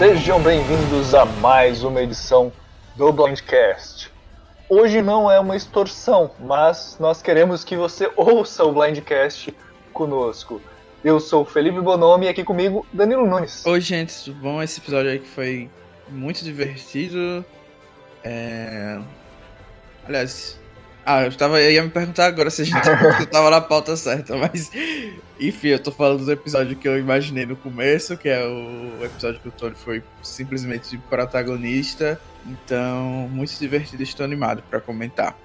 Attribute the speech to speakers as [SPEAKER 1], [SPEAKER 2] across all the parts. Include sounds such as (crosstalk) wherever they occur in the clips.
[SPEAKER 1] Sejam bem-vindos a mais uma edição do Blindcast. Hoje não é uma extorsão, mas nós queremos que você ouça o Blindcast conosco. Eu sou o Felipe Bonomi e aqui comigo Danilo Nunes.
[SPEAKER 2] Oi, gente, tudo bom? Esse episódio aí que foi muito divertido. É... Aliás, ah, eu, tava, eu ia me perguntar agora se a gente se (laughs) tava na pauta certa, mas enfim, eu tô falando do episódio que eu imaginei no começo, que é o episódio que o Tony foi simplesmente protagonista. Então, muito divertido, estou animado para comentar.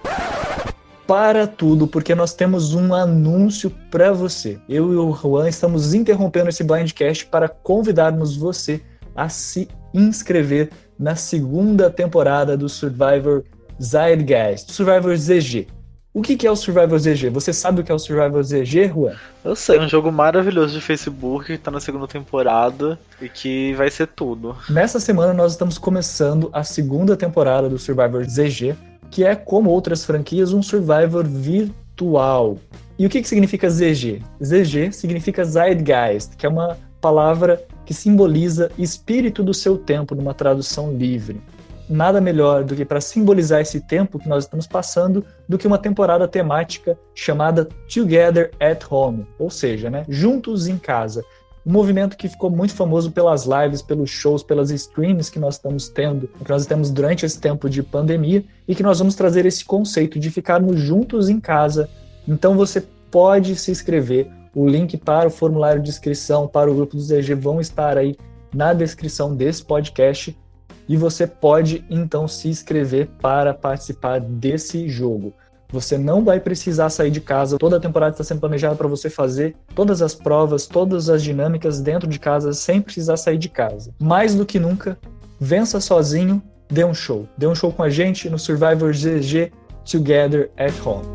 [SPEAKER 3] Para tudo, porque nós temos um anúncio para você. Eu e o Juan estamos interrompendo esse blindcast para convidarmos você a se inscrever na segunda temporada do Survivor Zeitgeist, Survivor ZG. O que é o Survivor ZG? Você sabe o que é o Survivor ZG, Juan?
[SPEAKER 4] Eu sei, um jogo maravilhoso de Facebook que tá na segunda temporada e que vai ser tudo.
[SPEAKER 3] Nessa semana nós estamos começando a segunda temporada do Survivor ZG, que é, como outras franquias, um Survivor virtual. E o que, que significa ZG? ZG significa Zeitgeist, que é uma palavra que simboliza espírito do seu tempo, numa tradução livre nada melhor do que para simbolizar esse tempo que nós estamos passando do que uma temporada temática chamada Together at Home, ou seja, né, juntos em casa. Um movimento que ficou muito famoso pelas lives, pelos shows, pelas streams que nós estamos tendo, que nós temos durante esse tempo de pandemia e que nós vamos trazer esse conceito de ficarmos juntos em casa. Então você pode se inscrever. O link para o formulário de inscrição para o grupo do ZG vão estar aí na descrição desse podcast e você pode então se inscrever para participar desse jogo. Você não vai precisar sair de casa, toda a temporada está sendo planejada para você fazer todas as provas, todas as dinâmicas dentro de casa sem precisar sair de casa. Mais do que nunca, vença sozinho, dê um show. Dê um show com a gente no Survivor GG Together at Home.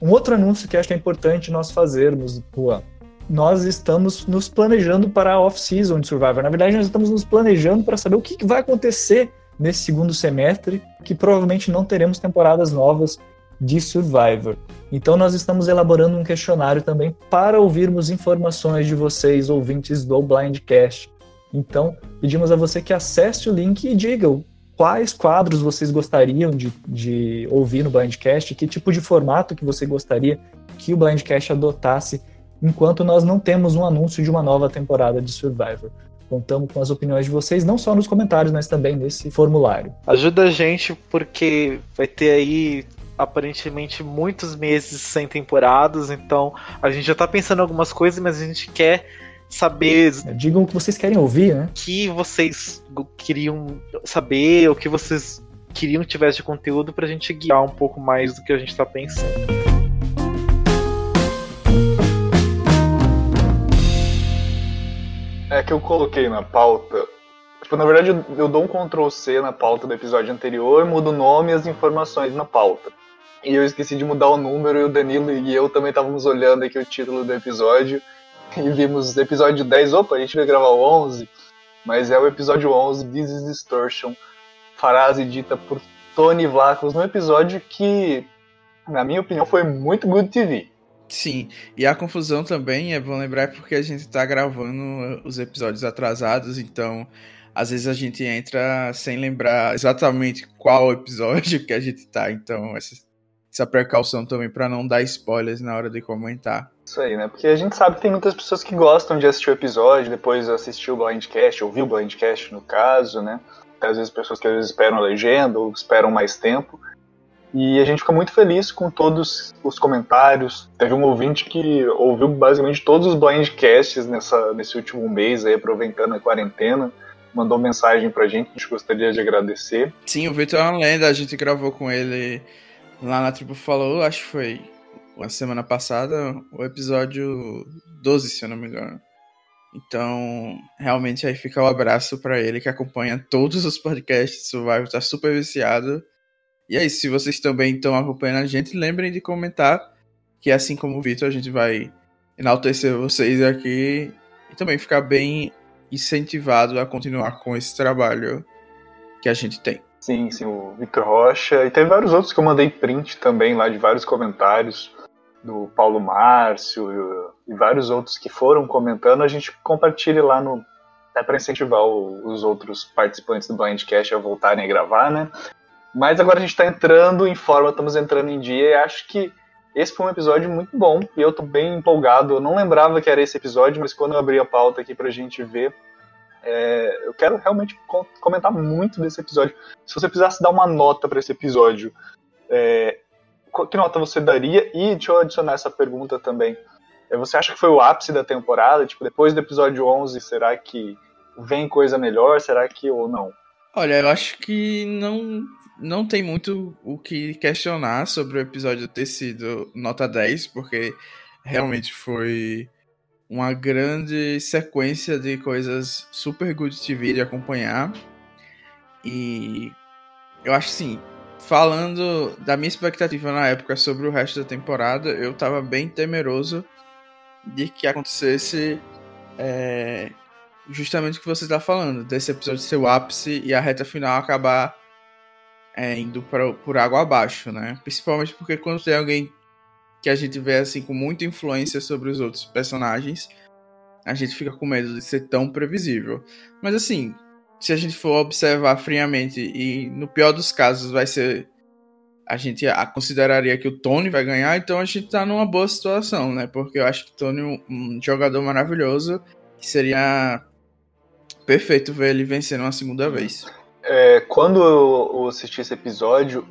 [SPEAKER 3] Um outro anúncio que acho que é importante nós fazermos, Juan, nós estamos nos planejando para a off-season de Survivor. Na verdade, nós estamos nos planejando para saber o que vai acontecer nesse segundo semestre, que provavelmente não teremos temporadas novas de Survivor. Então, nós estamos elaborando um questionário também para ouvirmos informações de vocês, ouvintes do Blindcast. Então, pedimos a você que acesse o link e diga quais quadros vocês gostariam de, de ouvir no Blindcast, que tipo de formato que você gostaria que o Blindcast adotasse enquanto nós não temos um anúncio de uma nova temporada de Survivor. Contamos com as opiniões de vocês, não só nos comentários, mas também nesse formulário.
[SPEAKER 4] Ajuda a gente, porque vai ter aí aparentemente muitos meses sem temporadas, então a gente já tá pensando em algumas coisas, mas a gente quer saber.
[SPEAKER 3] É, digam o que vocês querem ouvir, né?
[SPEAKER 4] O que vocês queriam saber, o que vocês queriam que tivesse de conteúdo pra gente guiar um pouco mais do que a gente tá pensando.
[SPEAKER 1] É que eu coloquei na pauta. Tipo, na verdade, eu, dou um Ctrl C na pauta do episódio anterior, mudo o nome e as informações na pauta. E eu esqueci de mudar o número e o Danilo e eu também estávamos olhando aqui o título do episódio (laughs) e vimos episódio 10. Opa, a gente vai gravar o 11, mas é o episódio 11, This is Distortion, frase dita por Tony Vlacos, num episódio que, na minha opinião, foi muito good TV.
[SPEAKER 2] Sim, e a confusão também é bom lembrar porque a gente tá gravando os episódios atrasados, então às vezes a gente entra sem lembrar exatamente qual episódio que a gente tá, então essa, essa precaução também para não dar spoilers na hora de comentar.
[SPEAKER 1] Isso aí, né? Porque a gente sabe que tem muitas pessoas que gostam de assistir o episódio, depois assistir o Blindcast, ouvir o Blindcast no caso, né? Às vezes pessoas que às vezes esperam a legenda ou esperam mais tempo. E a gente fica muito feliz com todos os comentários. Teve um ouvinte que ouviu basicamente todos os blindcasts nessa, nesse último mês, aí, aproveitando a quarentena. Mandou mensagem pra gente, a gente gostaria de agradecer.
[SPEAKER 2] Sim, o Vitor é uma lenda, a gente gravou com ele lá na Tribo Falou, acho que foi uma semana passada, o episódio 12, se eu não me engano. Então, realmente aí fica o um abraço para ele que acompanha todos os podcasts, o Survival tá super viciado. E aí, se vocês também estão acompanhando a gente, lembrem de comentar, que assim como o Vitor, a gente vai enaltecer vocês aqui e também ficar bem incentivado a continuar com esse trabalho que a gente tem.
[SPEAKER 1] Sim, sim, o Vitor Rocha. E tem vários outros que eu mandei print também lá de vários comentários do Paulo Márcio,
[SPEAKER 3] e vários outros que foram comentando, a gente compartilhe lá no. É para incentivar os outros participantes do Blindcast a voltarem a gravar, né? Mas agora a gente está entrando em forma, estamos entrando em dia e acho que esse foi um episódio muito bom e eu tô bem empolgado. Eu não lembrava que era esse episódio, mas quando eu abri a pauta aqui pra gente ver, é, eu quero realmente comentar muito desse episódio. Se você precisasse dar uma nota para esse episódio, é, que nota você daria? E deixa eu adicionar essa pergunta também. É, você acha que foi o ápice da temporada? Tipo, depois do episódio 11, será que vem coisa melhor? Será que ou não?
[SPEAKER 2] Olha, eu acho que não não tem muito o que questionar sobre o episódio ter sido nota 10, porque realmente foi uma grande sequência de coisas super good TV de acompanhar. E eu acho assim, falando da minha expectativa na época sobre o resto da temporada, eu tava bem temeroso de que acontecesse é, justamente o que você está falando, desse episódio ser o ápice e a reta final acabar é, indo pra, por água abaixo, né? Principalmente porque quando tem alguém que a gente vê assim com muita influência sobre os outros personagens, a gente fica com medo de ser tão previsível. Mas assim, se a gente for observar friamente e no pior dos casos vai ser a gente consideraria que o Tony vai ganhar, então a gente tá numa boa situação, né? Porque eu acho que o Tony é um jogador maravilhoso, que seria perfeito ver ele vencendo uma segunda vez.
[SPEAKER 3] É, quando eu assisti esse episódio,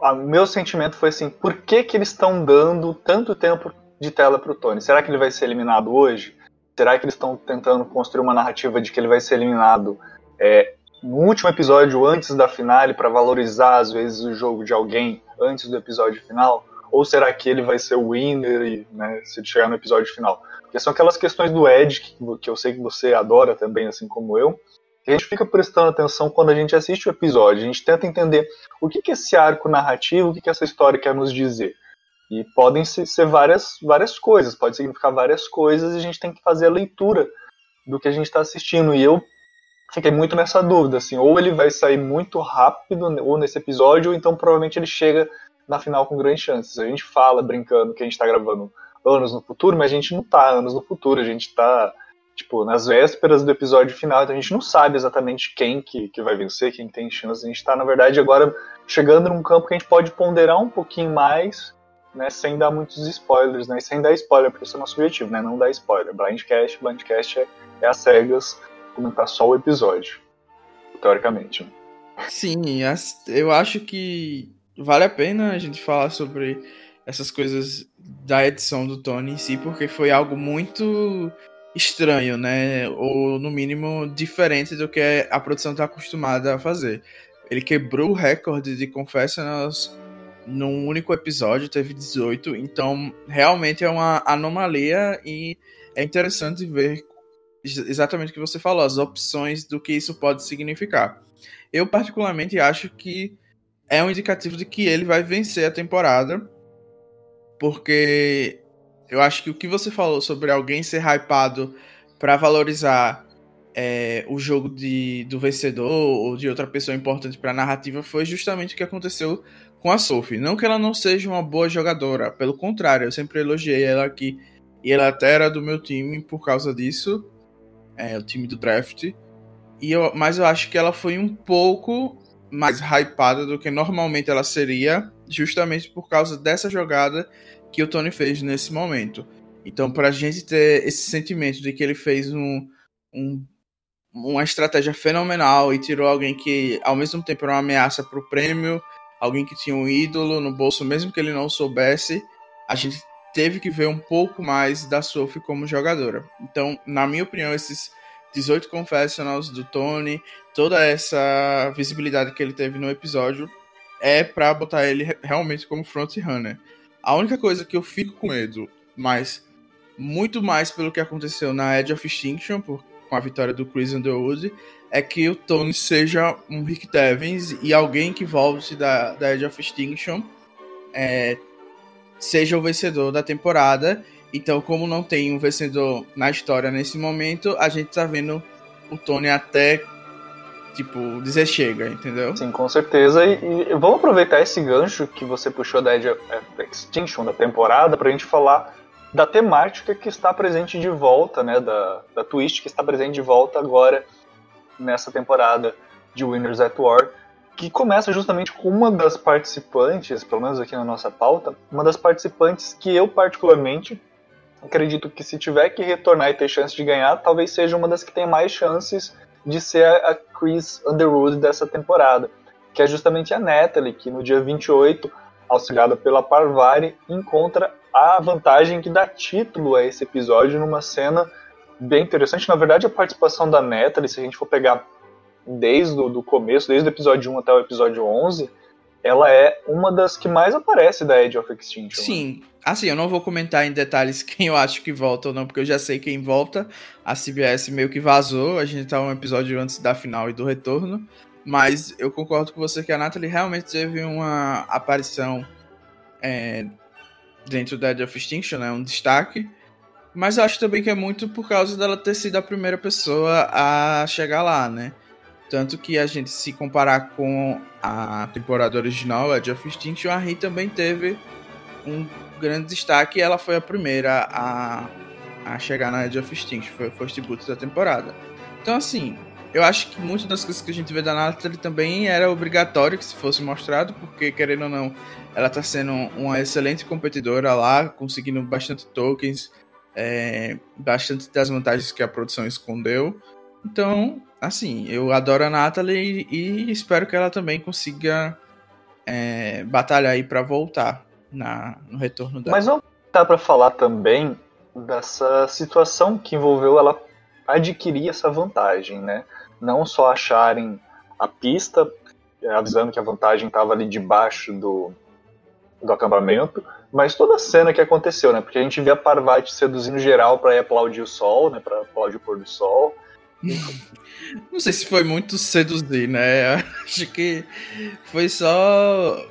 [SPEAKER 3] o meu sentimento foi assim: por que, que eles estão dando tanto tempo de tela pro Tony? Será que ele vai ser eliminado hoje? Será que eles estão tentando construir uma narrativa de que ele vai ser eliminado é, no último episódio, antes da finale, para valorizar às vezes o jogo de alguém antes do episódio final? Ou será que ele vai ser o winner e, né, se chegar no episódio final? Porque são aquelas questões do Ed que, que eu sei que você adora também, assim como eu, a gente fica prestando atenção quando a gente assiste o episódio, a gente tenta entender o que, que esse arco narrativo, o que, que essa história quer nos dizer. E podem ser várias, várias coisas, pode significar várias coisas, e a gente tem que fazer a leitura do que a gente está assistindo. E eu fiquei muito nessa dúvida, assim, ou ele vai sair muito rápido, ou nesse episódio, ou então provavelmente ele chega na final com grandes chances. A gente fala brincando que a gente está gravando anos no futuro, mas a gente não está anos no futuro, a gente está tipo, nas vésperas do episódio final, então a gente não sabe exatamente quem que, que vai vencer, quem tem chance. A gente está, na verdade, agora chegando num campo que a gente pode ponderar um pouquinho mais, né, sem dar muitos spoilers, né, sem dar spoiler, porque isso é nosso objetivo, né, não dar spoiler. Blindcast, Blindcast é, é as cegas, comentar só o episódio, teoricamente. Né?
[SPEAKER 2] Sim, eu acho que vale a pena a gente falar sobre essas coisas da edição do Tony em si, porque foi algo muito estranho, né? Ou no mínimo diferente do que a produção está acostumada a fazer. Ele quebrou o recorde de Confessionals num único episódio, teve 18, então realmente é uma anomalia e é interessante ver exatamente o que você falou, as opções do que isso pode significar. Eu particularmente acho que é um indicativo de que ele vai vencer a temporada, porque eu acho que o que você falou sobre alguém ser hypado para valorizar é, o jogo de, do vencedor ou de outra pessoa importante para a narrativa foi justamente o que aconteceu com a Sophie. Não que ela não seja uma boa jogadora, pelo contrário, eu sempre elogiei ela aqui e ela até era do meu time por causa disso, é, o time do draft. E eu, mas eu acho que ela foi um pouco mais hypada do que normalmente ela seria, justamente por causa dessa jogada que o Tony fez nesse momento. Então, para a gente ter esse sentimento de que ele fez um, um, uma estratégia fenomenal e tirou alguém que, ao mesmo tempo, era uma ameaça para o prêmio, alguém que tinha um ídolo no bolso, mesmo que ele não soubesse, a gente teve que ver um pouco mais da Sophie como jogadora. Então, na minha opinião, esses 18 confessionals do Tony, toda essa visibilidade que ele teve no episódio, é para botar ele realmente como front runner. A única coisa que eu fico com medo, mas muito mais pelo que aconteceu na Edge of Extinction, por, com a vitória do Chris Underwood, é que o Tony seja um Rick Devens e alguém que volte da, da Edge of Extinction é, seja o vencedor da temporada. Então, como não tem um vencedor na história nesse momento, a gente tá vendo o Tony até tipo, dizer chega, entendeu?
[SPEAKER 3] Sim, com certeza. E, e vamos aproveitar esse gancho que você puxou da Edge Extinction da temporada pra gente falar da temática que está presente de volta, né, da, da twist que está presente de volta agora nessa temporada de Winners at War, que começa justamente com uma das participantes, pelo menos aqui na nossa pauta, uma das participantes que eu particularmente acredito que se tiver que retornar e ter chance de ganhar, talvez seja uma das que tem mais chances de ser a Chris Underwood dessa temporada, que é justamente a Natalie, que no dia 28, auxiliada pela Parvari, encontra a vantagem que dá título a esse episódio numa cena bem interessante. Na verdade, a participação da Natalie, se a gente for pegar desde o do começo, desde o episódio 1 até o episódio 11, ela é uma das que mais aparece da Edge of Extinction.
[SPEAKER 2] Né? Sim. Assim, eu não vou comentar em detalhes (laughs) quem eu acho que volta ou não, porque eu já sei quem volta. A CBS meio que vazou, a gente tá um episódio antes da final e do retorno. Mas eu concordo com você que a Natalie realmente teve uma aparição é, dentro da Edge of Extinction, né? Um destaque. Mas eu acho também que é muito por causa dela ter sido a primeira pessoa a chegar lá, né? Tanto que a gente, se comparar com a temporada original, Edge of Extinction, a Ri também teve um grande destaque ela foi a primeira a, a chegar na Edge of Extinction, foi o first boot da temporada. Então, assim, eu acho que muitas das coisas que a gente vê da Natalie também era obrigatório que se fosse mostrado, porque, querendo ou não, ela está sendo uma excelente competidora lá, conseguindo bastante tokens, é, bastante das vantagens que a produção escondeu. Então, assim, eu adoro a Natalie e, espero que ela também consiga é, batalhar aí para voltar na, no retorno dela.
[SPEAKER 3] Mas não dá para falar também dessa situação que envolveu ela adquirir essa vantagem, né? Não só acharem a pista, é, avisando que a vantagem estava ali debaixo do, do acampamento, mas toda a cena que aconteceu, né? Porque a gente vê a Parvati seduzindo geral para ir aplaudir o sol, né? Para aplaudir o pôr do sol.
[SPEAKER 2] Não sei se foi muito seduzir, né? (laughs) Acho que foi só.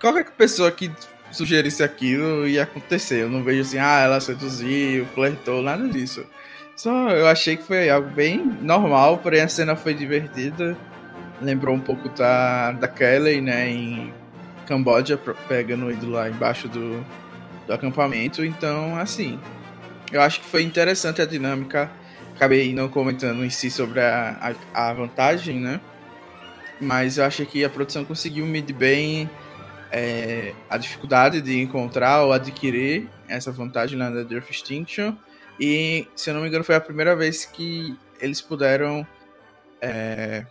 [SPEAKER 2] Qualquer pessoa que sugerisse aquilo ia acontecer. Eu não vejo assim, ah, ela seduziu, flertou, nada disso. Só eu achei que foi algo bem normal, porém a cena foi divertida. Lembrou um pouco da, da Kelly, né? Em Camboja, pegando ido lá embaixo do, do acampamento. Então, assim, eu acho que foi interessante a dinâmica acabei não comentando em si sobre a, a, a, vantagem, né? Mas eu acho que a produção conseguiu medir bem é, a dificuldade de encontrar ou adquirir essa vantagem na The Earth Extinction. E, se eu não me engano, foi a primeira vez que eles puderam. É,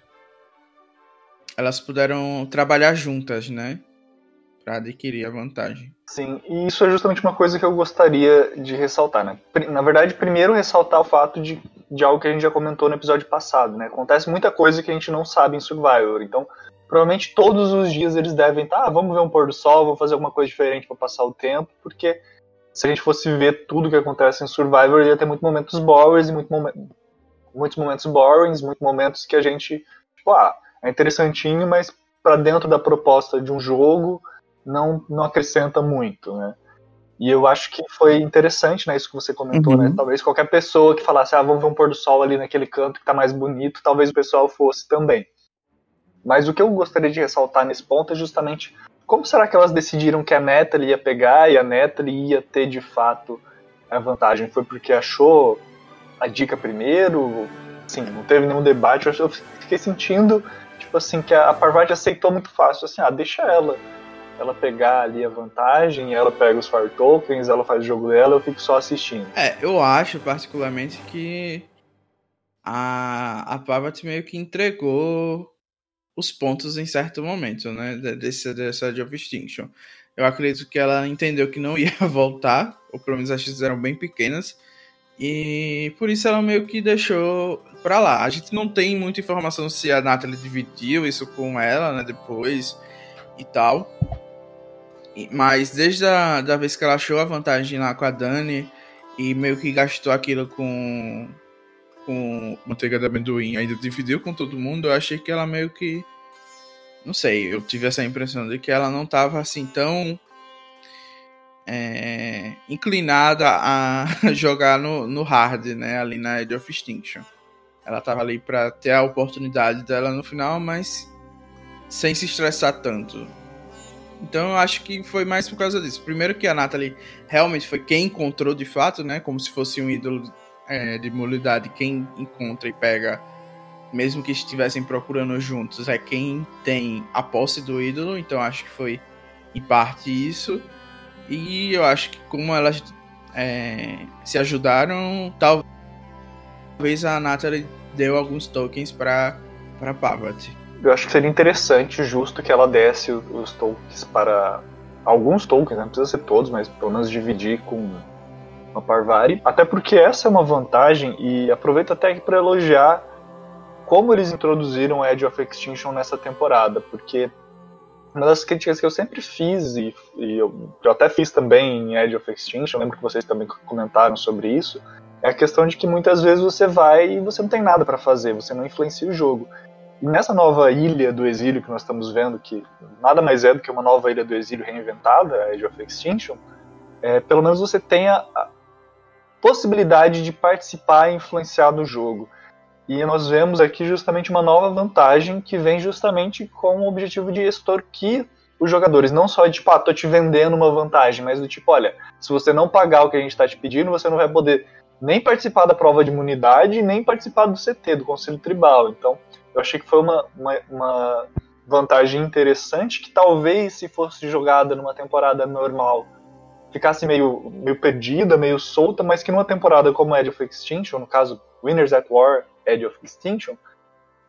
[SPEAKER 2] elas puderam trabalhar juntas, né? Para adquirir a vantagem.
[SPEAKER 3] Sim, e isso é justamente uma coisa que eu gostaria de ressaltar, né? Na verdade, primeiro ressaltar o fato de, de algo que a gente já comentou no episódio passado, né? Acontece muita coisa que a gente não sabe em Survivor, então provavelmente todos os dias eles devem estar, tá, ah, vamos ver um pôr do sol, vamos fazer alguma coisa diferente para passar o tempo, porque se a gente fosse ver tudo que acontece em Survivor, ia ter muitos momentos boring, muito momen muitos momentos boring, muitos momentos que a gente, tipo, ah, é interessantinho, mas para dentro da proposta de um jogo não, não acrescenta muito, né? E eu acho que foi interessante, né, isso que você comentou, né? uhum. né? Talvez qualquer pessoa que falasse, ah, vamos ver um pôr do sol ali naquele canto que tá mais bonito, talvez o pessoal fosse também. Mas o que eu gostaria de ressaltar nesse ponto é justamente como será que elas decidiram que a Natalie ia pegar e a Natalie ia ter de fato a vantagem? Foi porque achou a dica primeiro? Sim, não teve nenhum debate. Eu fiquei sentindo, tipo assim, que a Parvati aceitou muito fácil, assim, ah, deixa ela ela pegar ali a vantagem, ela pega os Fire Tokens, ela faz o jogo dela, eu fico só assistindo.
[SPEAKER 2] É, eu acho particularmente que a, a Pavat meio que entregou os pontos em certo momento, né? Desse, dessa of Extinction. Eu acredito que ela entendeu que não (laughs) ia voltar, ou pelo menos as chances eram bem pequenas, e por isso ela meio que deixou pra lá. A gente não tem muita informação se a Natalie dividiu isso com ela, né? Depois e tal. Mas desde a da vez que ela achou a vantagem lá com a Dani e meio que gastou aquilo com com manteiga de amendoim, ainda dividiu com todo mundo, eu achei que ela meio que não sei, eu tive essa impressão de que ela não estava assim tão é, inclinada a (laughs) jogar no, no hard, né, ali na Age of Extinction. Ela estava ali para ter a oportunidade dela no final, mas sem se estressar tanto. Então eu acho que foi mais por causa disso. Primeiro que a Natalie realmente foi quem encontrou de fato, né? Como se fosse um ídolo é, de imunidade, quem encontra e pega, mesmo que estivessem procurando juntos, é quem tem a posse do ídolo. Então acho que foi em parte isso. E eu acho que como elas é, se ajudaram, talvez a Natalie deu alguns tokens para para Parvati
[SPEAKER 3] eu acho que seria interessante justo que ela desse os tokens para alguns tokens, não precisa ser todos, mas pelo menos dividir com a Parvari. Até porque essa é uma vantagem e aproveito até aqui para elogiar como eles introduziram Edge of Extinction nessa temporada, porque uma das críticas que eu sempre fiz e, e eu, eu, até fiz também em Edge of Extinction, lembro que vocês também comentaram sobre isso, é a questão de que muitas vezes você vai e você não tem nada para fazer, você não influencia o jogo. E nessa nova ilha do exílio que nós estamos vendo, que nada mais é do que uma nova ilha do exílio reinventada, a Age of Extinction, é, pelo menos você tem a, a possibilidade de participar e influenciar no jogo. E nós vemos aqui justamente uma nova vantagem que vem justamente com o objetivo de extorquir os jogadores. Não só de, tipo, ah, tô te vendendo uma vantagem, mas do tipo, olha, se você não pagar o que a gente está te pedindo, você não vai poder nem participar da prova de imunidade, nem participar do CT, do Conselho Tribal. Então, eu achei que foi uma, uma, uma vantagem interessante que talvez se fosse jogada numa temporada normal ficasse meio, meio perdida, meio solta, mas que numa temporada como Edge of Extinction, no caso Winners at War, Edge of Extinction,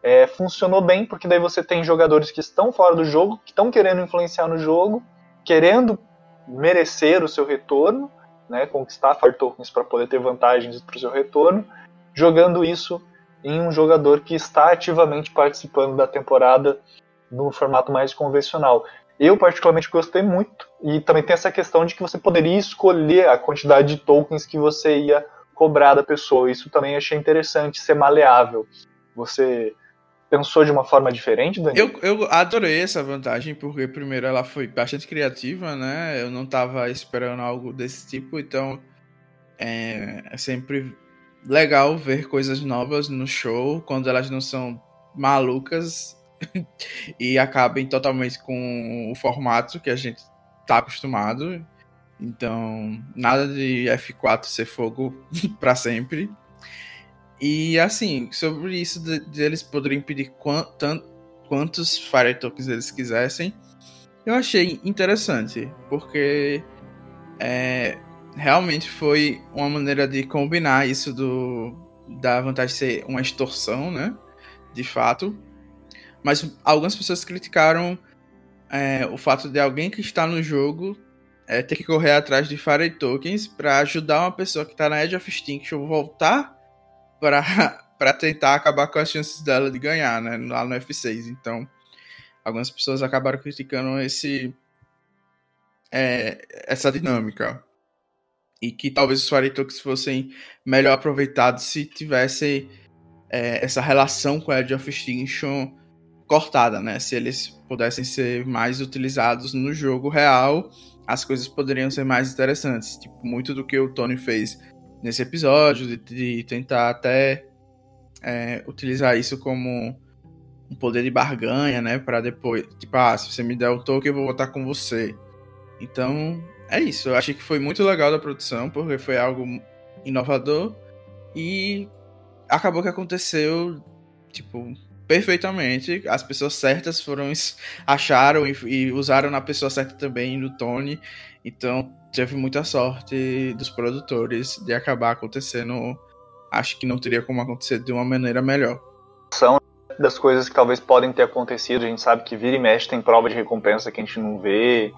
[SPEAKER 3] é, funcionou bem, porque daí você tem jogadores que estão fora do jogo, que estão querendo influenciar no jogo, querendo merecer o seu retorno, né, conquistar Fire Tokens para poder ter vantagens para o seu retorno, jogando isso em um jogador que está ativamente participando da temporada no formato mais convencional. Eu particularmente gostei muito e também tem essa questão de que você poderia escolher a quantidade de tokens que você ia cobrar da pessoa. Isso também achei interessante, ser maleável. Você pensou de uma forma diferente,
[SPEAKER 2] Daniel? Eu, eu adorei essa vantagem, porque primeiro ela foi bastante criativa, né? Eu não estava esperando algo desse tipo, então é, é sempre legal ver coisas novas no show quando elas não são malucas (laughs) e acabem totalmente com o formato que a gente tá acostumado. Então, nada de F4 ser fogo (laughs) para sempre. E assim, sobre isso de, de eles poderem pedir quantos Fire Tokens eles quisessem, eu achei interessante, porque é, realmente foi uma maneira de combinar isso do da vantagem de ser uma extorsão, né? De fato. Mas algumas pessoas criticaram é, o fato de alguém que está no jogo é, ter que correr atrás de Fire Tokens para ajudar uma pessoa que está na Edge of Extinction voltar para (laughs) tentar acabar com as chances dela de ganhar, né? Lá no F6. Então, algumas pessoas acabaram criticando esse é, essa dinâmica e que talvez os Faritokes fossem melhor aproveitados se tivessem é, essa relação com a Edge of Extinction cortada, né? Se eles pudessem ser mais utilizados no jogo real, as coisas poderiam ser mais interessantes. Tipo, muito do que o Tony fez nesse episódio, de, de tentar até é, utilizar isso como um poder de barganha, né? Para depois, tipo, ah, se você me der o token, eu vou votar com você. Então, é isso. Eu achei que foi muito legal da produção, porque foi algo inovador e acabou que aconteceu, tipo, perfeitamente. As pessoas certas foram acharam e, e usaram na pessoa certa também no Tony. Então, teve muita sorte dos produtores de acabar acontecendo. Acho que não teria como acontecer de uma maneira melhor.
[SPEAKER 3] São das coisas que talvez podem ter acontecido. A gente sabe que vira e mexe tem prova de recompensa que a gente não vê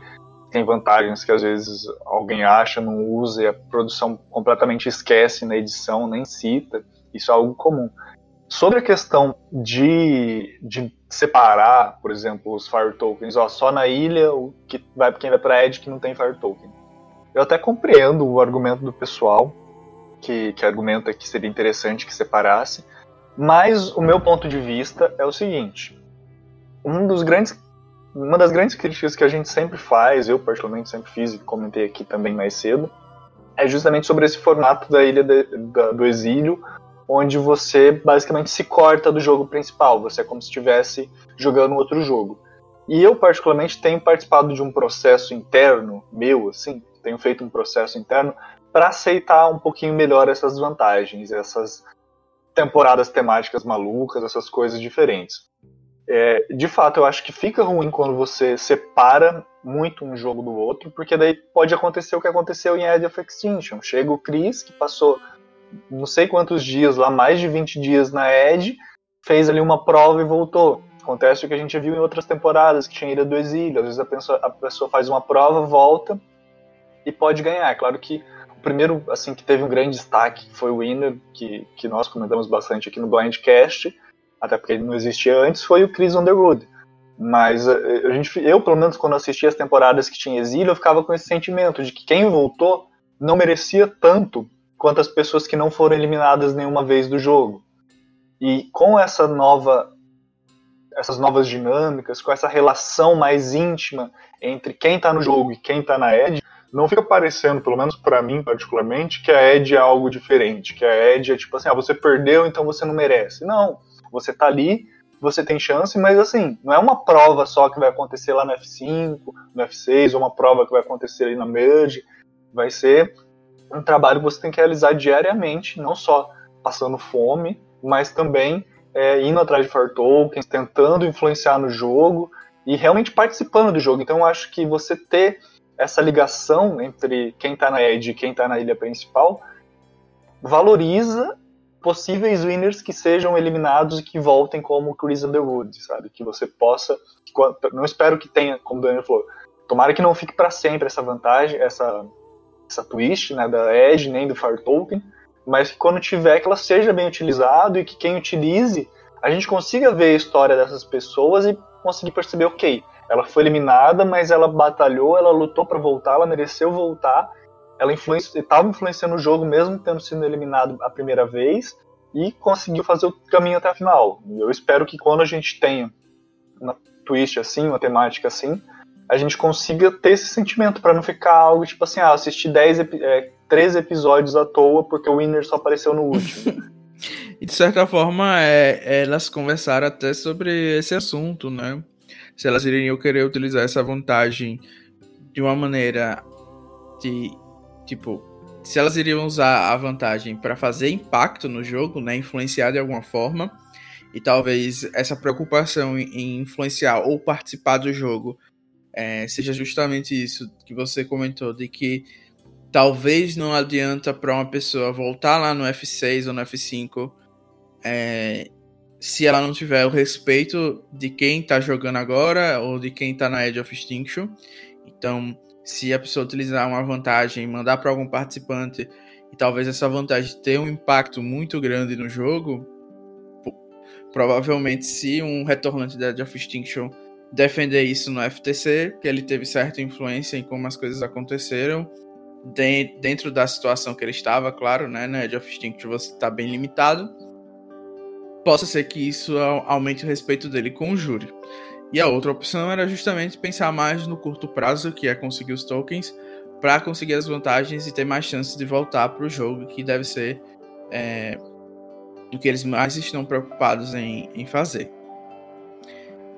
[SPEAKER 3] tem vantagens que às vezes alguém acha, não usa e a produção completamente esquece na edição, nem cita. Isso é algo comum. Sobre a questão de, de separar, por exemplo, os Fire Tokens, ó, só na ilha o que vai quem vai para Edge que não tem Fire Token. Eu até compreendo o argumento do pessoal que, que argumenta que seria interessante que separasse, mas o meu ponto de vista é o seguinte: um dos grandes uma das grandes críticas que a gente sempre faz, eu particularmente sempre fiz e comentei aqui também mais cedo, é justamente sobre esse formato da ilha de, da, do exílio, onde você basicamente se corta do jogo principal, você é como se estivesse jogando outro jogo. E eu, particularmente, tenho participado de um processo interno meu, assim, tenho feito um processo interno para aceitar um pouquinho melhor essas vantagens, essas temporadas temáticas malucas, essas coisas diferentes. É, de fato, eu acho que fica ruim quando você separa muito um jogo do outro, porque daí pode acontecer o que aconteceu em Edge of Extinction. Chega o Chris, que passou não sei quantos dias lá, mais de 20 dias na Edge, fez ali uma prova e voltou. Acontece o que a gente viu em outras temporadas, que tinha Ilha do Exílio. Às vezes a pessoa, a pessoa faz uma prova, volta e pode ganhar. É claro que o primeiro assim que teve um grande destaque foi o Winner, que, que nós comentamos bastante aqui no Blindcast, até porque ele não existia antes, foi o Chris Underwood. Mas eh, a gente, eu, pelo menos, quando assisti as temporadas que tinha exílio, eu ficava com esse sentimento de que quem voltou não merecia tanto quanto as pessoas que não foram eliminadas nenhuma vez do jogo. E com essa nova essas novas dinâmicas, com essa relação mais íntima entre quem está no jogo e quem está na Edge, não fica parecendo, pelo menos para mim particularmente, que a Edge é algo diferente, que a Edge é tipo assim, ah, você perdeu, então você não merece. Não, você tá ali, você tem chance, mas assim, não é uma prova só que vai acontecer lá no F5, no F6, ou uma prova que vai acontecer ali na Merge, vai ser um trabalho que você tem que realizar diariamente, não só passando fome, mas também é, indo atrás de far tokens, tentando influenciar no jogo e realmente participando do jogo. Então eu acho que você ter essa ligação entre quem está na Edge e quem está na ilha principal valoriza possíveis winners que sejam eliminados e que voltem como Chris Underwood, sabe? Que você possa. Não espero que tenha, como o Daniel falou, tomara que não fique para sempre essa vantagem, essa, essa twist né, da Edge nem do Far Token, mas que quando tiver que ela seja bem utilizada e que quem utilize a gente consiga ver a história dessas pessoas e conseguir perceber, ok, ela foi eliminada, mas ela batalhou, ela lutou para voltar, ela mereceu voltar ela estava influenciando o jogo mesmo tendo sido eliminado a primeira vez e conseguiu fazer o caminho até a final. Eu espero que quando a gente tenha uma twist assim, uma temática assim, a gente consiga ter esse sentimento para não ficar algo tipo assim, ah, assisti 10 é, 13 episódios à toa porque o Winner só apareceu no último. (laughs)
[SPEAKER 2] e de certa forma, é, elas conversaram até sobre esse assunto, né? Se elas iriam querer utilizar essa vantagem de uma maneira de tipo, se elas iriam usar a vantagem para fazer impacto no jogo, né, influenciar de alguma forma, e talvez essa preocupação em influenciar ou participar do jogo é, seja justamente isso que você comentou, de que talvez não adianta para uma pessoa voltar lá no F6 ou no F5 é, se ela não tiver o respeito de quem está jogando agora ou de quem está na Edge of Extinction. Então, se a pessoa utilizar uma vantagem, mandar para algum participante e talvez essa vantagem tenha um impacto muito grande no jogo, provavelmente se um retornante da Edge of Extinction defender isso no FTC, que ele teve certa influência em como as coisas aconteceram, dentro da situação que ele estava, claro, né, na Edge of Extinction você está bem limitado, possa ser que isso aumente o respeito dele com o júri. E a outra opção era justamente pensar mais no curto prazo, que é conseguir os tokens, para conseguir as vantagens e ter mais chances de voltar para o jogo, que deve ser é, o que eles mais estão preocupados em, em fazer.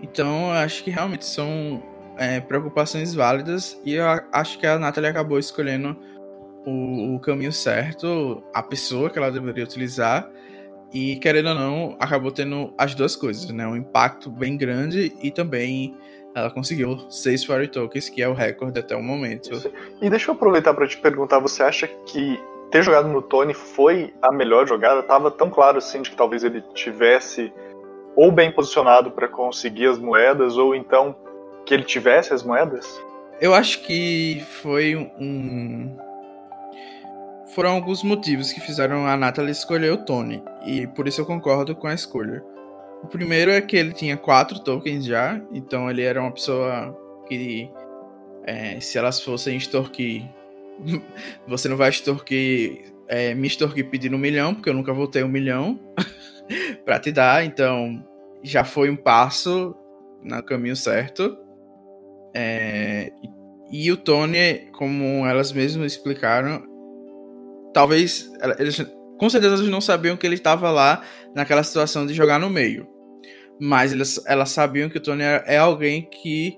[SPEAKER 2] Então, acho que realmente são é, preocupações válidas e eu acho que a Natalie acabou escolhendo o, o caminho certo, a pessoa que ela deveria utilizar e, querendo ou não, acabou tendo as duas coisas, né? Um impacto bem grande e também ela conseguiu seis Fairy Tokens, que é o recorde até o momento. Isso.
[SPEAKER 3] E deixa eu aproveitar para te perguntar, você acha que ter jogado no Tony foi a melhor jogada? Tava tão claro assim de que talvez ele tivesse ou bem posicionado para conseguir as moedas, ou então que ele tivesse as moedas?
[SPEAKER 2] Eu acho que foi um, foram alguns motivos que fizeram a Natalie escolher o Tony, e por isso eu concordo com a escolha. O primeiro é que ele tinha quatro tokens já, então ele era uma pessoa que, é, se elas fossem extorquir, (laughs) você não vai extorquir, é, me extorquir pedindo um milhão, porque eu nunca voltei um milhão (laughs) para te dar, então já foi um passo no caminho certo. É, e o Tony, como elas mesmas explicaram, talvez eles com certeza eles não sabiam que ele estava lá naquela situação de jogar no meio. mas elas, elas sabiam que o Tony é, alguém que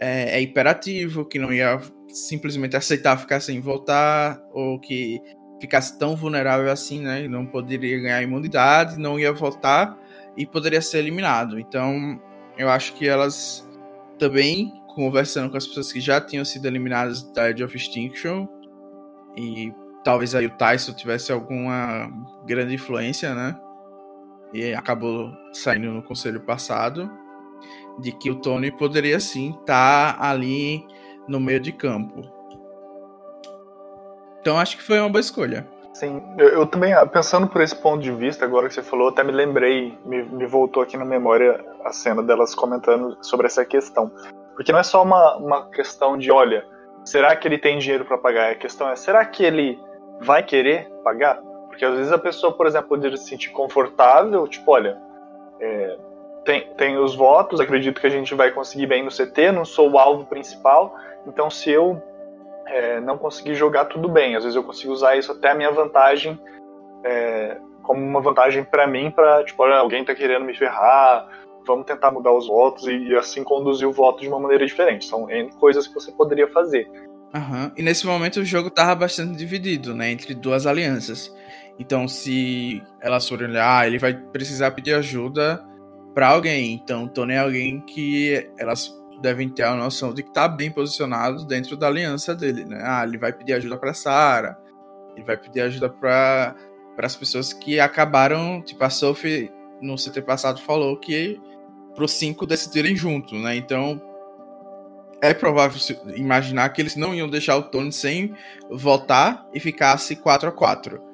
[SPEAKER 2] é, é imperativo, que não ia simplesmente aceitar ficar sem voltar, ou que ficasse tão vulnerável assim, né? Não poderia ganhar imunidade, não ia voltar e poderia ser eliminado. Então, eu acho que elas também conversando com as pessoas que já tinham sido eliminadas da Edge of Extinction e talvez aí o Tyson tivesse alguma grande influência, né? E acabou saindo no conselho passado de que o Tony poderia sim estar tá ali no meio de campo. Então acho que foi uma boa escolha.
[SPEAKER 3] Sim, eu, eu, também, ah, pensando por esse ponto de vista, agora que você falou, até me lembrei, me, me voltou aqui na memória a cena delas comentando sobre essa questão. Porque não é só uma, uma questão de, olha, será que ele tem dinheiro para pagar? A questão é, será que ele vai querer pagar? Porque às vezes a pessoa, por exemplo, poderia se sentir confortável, tipo, olha, é, tem, tem os votos, acredito que a gente vai conseguir bem no CT, não sou o alvo principal, então se eu é, não conseguir jogar, tudo bem. Às vezes eu consigo usar isso até a minha vantagem, é, como uma vantagem para mim, para tipo, olha, alguém tá querendo me ferrar, vamos tentar mudar os votos e, e, assim conduzir o voto de uma maneira diferente. São coisas que você poderia fazer.
[SPEAKER 2] Uhum. E nesse momento o jogo tava bastante dividido, né, entre duas alianças. Então, se elas forem olhar, ah, ele vai precisar pedir ajuda para alguém. Então, Tony é alguém que elas devem ter a noção de que tá bem posicionado dentro da aliança dele, né? Ah, ele vai pedir ajuda para Sarah, ele vai pedir ajuda para para as pessoas que acabaram, tipo a Sophie no CT passado falou que pros cinco decidirem juntos, né? Então é provável imaginar que eles não iam deixar o Tony sem votar e ficasse 4 a 4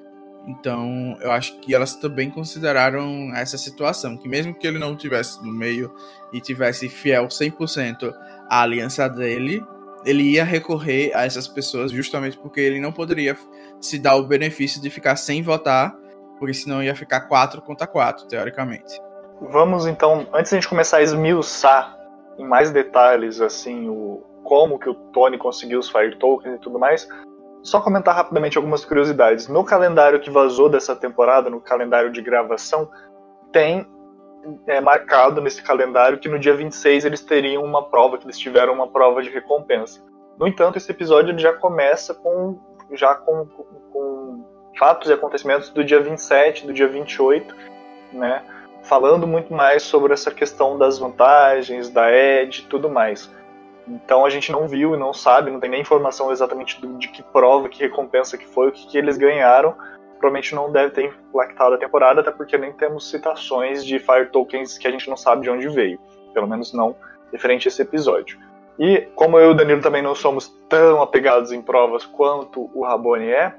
[SPEAKER 2] então, eu acho que elas também consideraram essa situação, que mesmo que ele não tivesse no meio e tivesse fiel 100% à aliança dele, ele ia recorrer a essas pessoas justamente porque ele não poderia se dar o benefício de ficar sem votar, porque senão ia ficar 4 contra 4, teoricamente.
[SPEAKER 3] Vamos então, antes de a gente começar a esmiuçar em mais detalhes assim o como que o Tony conseguiu os Fire Tokens e tudo mais, só comentar rapidamente algumas curiosidades. No calendário que vazou dessa temporada, no calendário de gravação, tem é, marcado nesse calendário que no dia 26 eles teriam uma prova, que eles tiveram uma prova de recompensa. No entanto, esse episódio já começa com já com, com, com fatos e acontecimentos do dia 27, do dia 28, né? Falando muito mais sobre essa questão das vantagens, da Ed e tudo mais. Então a gente não viu e não sabe, não tem nem informação exatamente de que prova, que recompensa que foi, o que, que eles ganharam. Provavelmente não deve ter impactado a temporada, até porque nem temos citações de Fire Tokens que a gente não sabe de onde veio. Pelo menos não referente a esse episódio. E como eu e o Danilo também não somos tão apegados em provas quanto o Rabone é,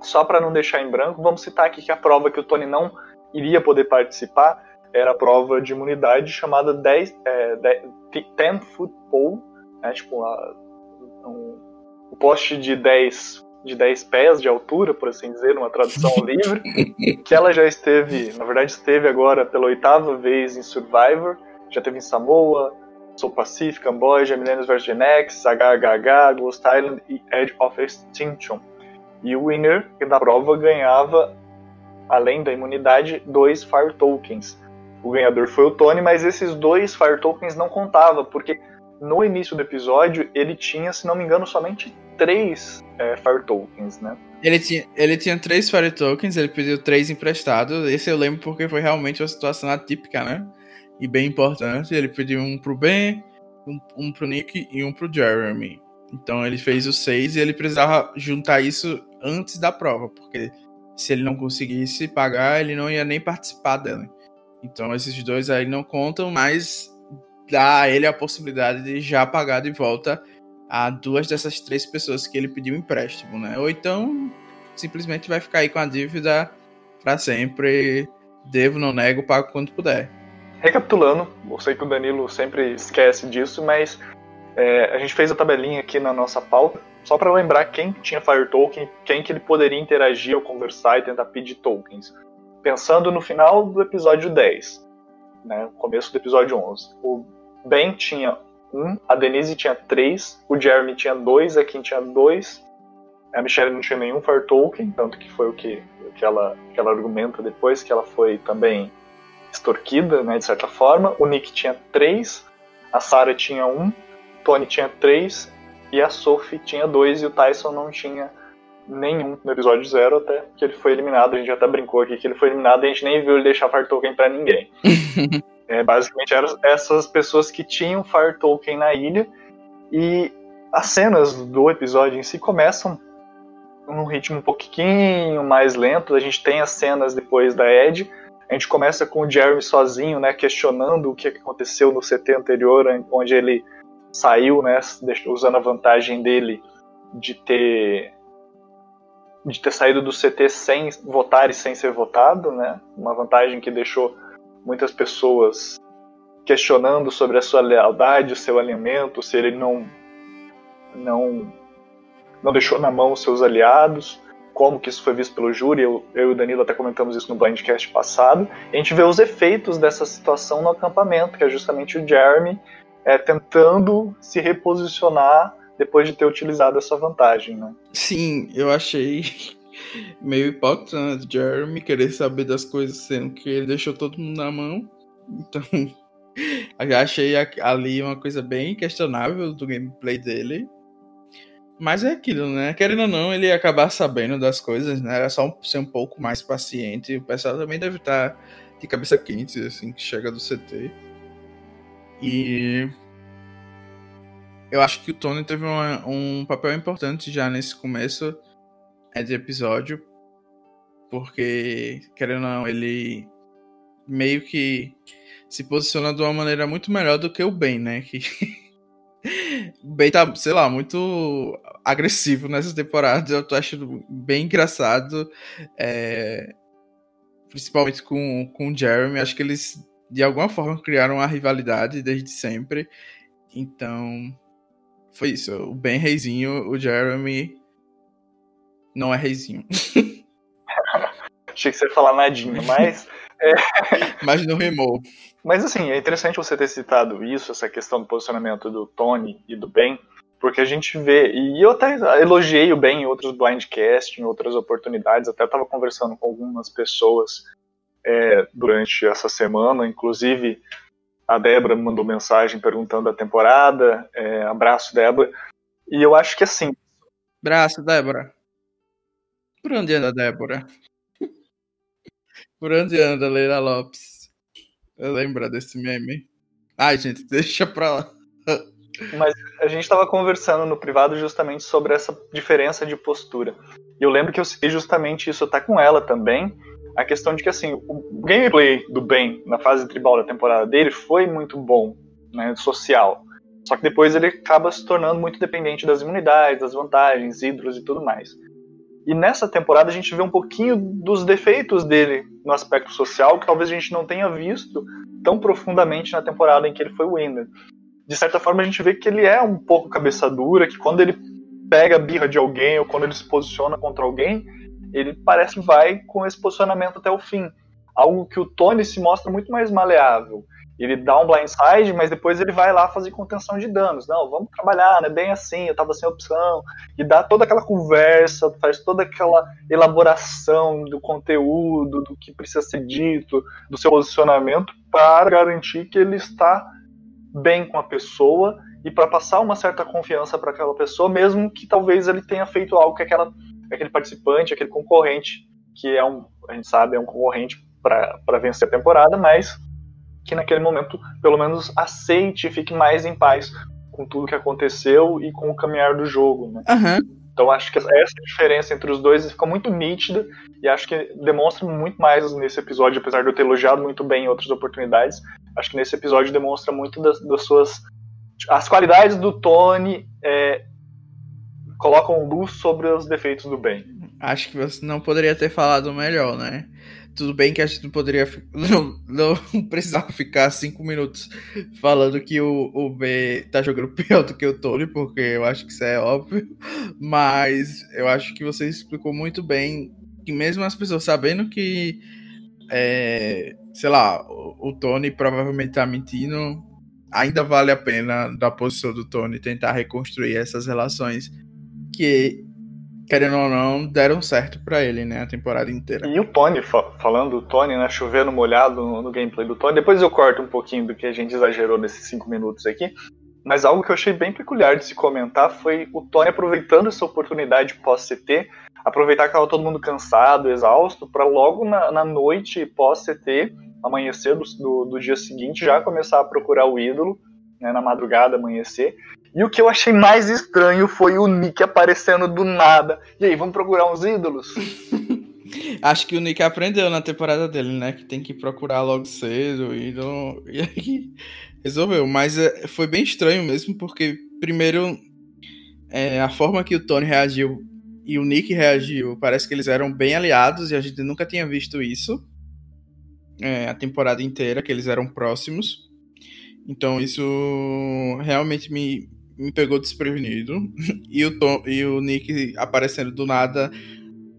[SPEAKER 3] só para não deixar em branco, vamos citar aqui que a prova que o Tony não iria poder participar era a prova de imunidade chamada 10, é, 10 Foot Pole, né, tipo a, um, um poste de 10 de 10 pés de altura, por assim dizer, numa tradução (laughs) livre, que ela já esteve, na verdade esteve agora pela oitava vez em Survivor, já teve em Samoa, Sul Pacific, Camboja, Millennium vs Gen X, HHH, Ghost Island e Edge of Extinction. E o winner da prova ganhava, além da imunidade, dois Fire Tokens. O ganhador foi o Tony, mas esses dois Fire Tokens não contavam, porque no início do episódio, ele tinha, se não me engano, somente três é, Fire Tokens, né?
[SPEAKER 2] Ele tinha, ele tinha três Fire Tokens, ele pediu três emprestados. Esse eu lembro porque foi realmente uma situação atípica, né? E bem importante. Ele pediu um pro Ben, um, um pro Nick e um pro Jeremy. Então ele fez os seis e ele precisava juntar isso antes da prova, porque se ele não conseguisse pagar, ele não ia nem participar dela. Então esses dois aí não contam, mas dá a ele a possibilidade de já pagar de volta a duas dessas três pessoas que ele pediu empréstimo, né? Ou então simplesmente vai ficar aí com a dívida para sempre. Devo, não nego, pago quando puder.
[SPEAKER 3] Recapitulando, eu sei que o Danilo sempre esquece disso, mas é, a gente fez a tabelinha aqui na nossa pauta, só para lembrar quem tinha Fire Token, quem que ele poderia interagir ou conversar e tentar pedir tokens. Pensando no final do episódio 10, né, começo do episódio 11. O Ben tinha um, a Denise tinha três, o Jeremy tinha dois, a Kim tinha dois, a Michelle não tinha nenhum Fire Token, tanto que foi o que, que, ela, que ela argumenta depois, que ela foi também extorquida, né, de certa forma. O Nick tinha três, a Sarah tinha um, Tony tinha três e a Sophie tinha dois e o Tyson não tinha nenhum no episódio zero até que ele foi eliminado. A gente até brincou aqui que ele foi eliminado e a gente nem viu ele deixar Fire Token pra ninguém. (laughs) é, basicamente eram essas pessoas que tinham Fire Token na ilha e as cenas do episódio em si começam num ritmo um pouquinho mais lento. A gente tem as cenas depois da Ed. A gente começa com o Jeremy sozinho, né, questionando o que aconteceu no CT anterior, onde ele saiu, né, usando a vantagem dele de ter de ter saído do CT sem votar e sem ser votado, né? Uma vantagem que deixou muitas pessoas questionando sobre a sua lealdade, o seu alinhamento, se ele não não não deixou na mão os seus aliados, como que isso foi visto pelo júri. Eu, eu e o Danilo até comentamos isso no Blindcast passado. E a gente vê os efeitos dessa situação no acampamento, que é justamente o Jeremy é, tentando se reposicionar depois de ter utilizado essa vantagem, né?
[SPEAKER 2] Sim, eu achei (laughs) meio hipócrita né, Jeremy querer saber das coisas, sendo que ele deixou todo mundo na mão. Então, (laughs) achei ali uma coisa bem questionável do gameplay dele. Mas é aquilo, né? Querendo ou não, ele acabar sabendo das coisas, né? Era só ser um pouco mais paciente. O pessoal também deve estar de cabeça quente, assim, que chega do CT. E. Eu acho que o Tony teve uma, um papel importante já nesse começo é, de episódio. Porque, querendo ou não, ele meio que se posiciona de uma maneira muito melhor do que o Ben, né? Que (laughs) o Ben tá, sei lá, muito agressivo nessa temporada. Eu tô achando bem engraçado. É... Principalmente com, com o Jeremy. Acho que eles, de alguma forma, criaram uma rivalidade desde sempre. Então, foi isso. O Ben reizinho, o Jeremy não é reizinho. (laughs)
[SPEAKER 3] Achei que você ia falar nadinha, mas.
[SPEAKER 2] É... (laughs) Mas não rimou.
[SPEAKER 3] Mas assim, é interessante você ter citado isso, essa questão do posicionamento do Tony e do Ben, porque a gente vê, e eu até elogiei o Ben em outros blindcasts, em outras oportunidades, até estava conversando com algumas pessoas é, durante essa semana, inclusive a Débora me mandou mensagem perguntando a temporada, é, abraço Débora, e eu acho que assim...
[SPEAKER 2] Abraço, Débora. Por onde anda, Débora? Por onde anda, Leila Lopes? Lembra desse meme? Ai, gente, deixa pra lá.
[SPEAKER 3] Mas a gente estava conversando no privado justamente sobre essa diferença de postura. E eu lembro que eu citei justamente isso, tá com ela também. A questão de que, assim, o gameplay do Ben na fase tribal da temporada dele foi muito bom, né, social. Só que depois ele acaba se tornando muito dependente das imunidades, das vantagens, hidros e tudo mais. E nessa temporada a gente vê um pouquinho dos defeitos dele no aspecto social, que talvez a gente não tenha visto tão profundamente na temporada em que ele foi o winner. De certa forma a gente vê que ele é um pouco cabeça dura, que quando ele pega a birra de alguém ou quando ele se posiciona contra alguém, ele parece que vai com esse posicionamento até o fim. Algo que o Tony se mostra muito mais maleável ele dá um blindside, mas depois ele vai lá fazer contenção de danos. Não, vamos trabalhar, né? Bem assim, eu tava sem opção. E dá toda aquela conversa, faz toda aquela elaboração do conteúdo, do que precisa ser dito, do seu posicionamento, para garantir que ele está bem com a pessoa e para passar uma certa confiança para aquela pessoa, mesmo que talvez ele tenha feito algo que aquela, aquele participante, aquele concorrente, que é um, a gente sabe, é um concorrente para vencer a temporada, mas que naquele momento, pelo menos, aceite e fique mais em paz com tudo que aconteceu e com o caminhar do jogo, né?
[SPEAKER 2] Uhum.
[SPEAKER 3] Então acho que essa diferença entre os dois fica muito nítida e acho que demonstra muito mais nesse episódio, apesar de eu ter elogiado muito bem em outras oportunidades. Acho que nesse episódio demonstra muito das, das suas as qualidades do Tony é, colocam luz sobre os defeitos do Ben.
[SPEAKER 2] Acho que você não poderia ter falado melhor, né? Tudo bem que a gente não poderia. (laughs) Não, não precisava ficar cinco minutos falando que o, o B tá jogando (laughs) pior do que o Tony, porque eu acho que isso é óbvio. Mas eu acho que você explicou muito bem que mesmo as pessoas sabendo que. É, sei lá, o, o Tony provavelmente tá mentindo. Ainda vale a pena, da posição do Tony, tentar reconstruir essas relações que querendo ou não, deram certo para ele, né, a temporada inteira.
[SPEAKER 3] E o Tony, fa falando do Tony, né, chovendo molhado no, no, gameplay do Tony, depois eu corto um pouquinho do que a gente exagerou nesses cinco minutos aqui, mas algo que eu achei bem peculiar de se comentar foi o Tony aproveitando essa oportunidade pós-CT, aproveitar que estava todo mundo cansado, exausto, para logo na, na noite pós-CT, amanhecer do, do, do, dia seguinte, já começar a procurar o ídolo, né, na madrugada, amanhecer. E o que eu achei mais estranho foi o Nick aparecendo do nada. E aí, vamos procurar uns ídolos? (laughs)
[SPEAKER 2] Acho que o Nick aprendeu na temporada dele, né? Que tem que procurar logo cedo e, não... e aí resolveu. Mas é, foi bem estranho mesmo, porque primeiro é, a forma que o Tony reagiu e o Nick reagiu, parece que eles eram bem aliados e a gente nunca tinha visto isso é, a temporada inteira, que eles eram próximos. Então isso realmente me, me pegou desprevenido. (laughs) E o, Tom, e o Nick aparecendo do nada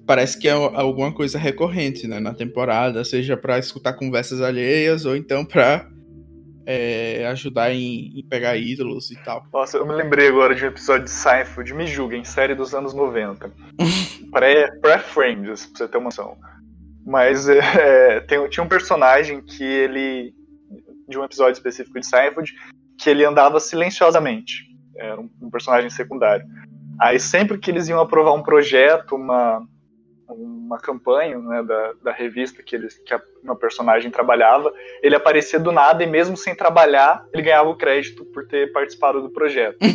[SPEAKER 2] parece que é alguma coisa recorrente né, na temporada, seja para escutar conversas alheias ou então para é, ajudar em, em, pegar ídolos e tal.
[SPEAKER 3] Nossa, eu me lembrei agora de um episódio de Seinfeld, me julguem, série dos anos 90. (laughs) Pré-Friends, pra você ter uma noção. Mas (laughs) é, tem, tinha um personagem que ele. de um episódio específico de Seinfeld, que ele andava silenciosamente. Era um, personagem secundário. Aí sempre que eles iam aprovar um projeto, uma, uma campanha né, da, da revista que, eles, que a, uma personagem trabalhava, ele aparecia do nada e mesmo sem trabalhar, ele ganhava o crédito por ter participado do projeto. (laughs)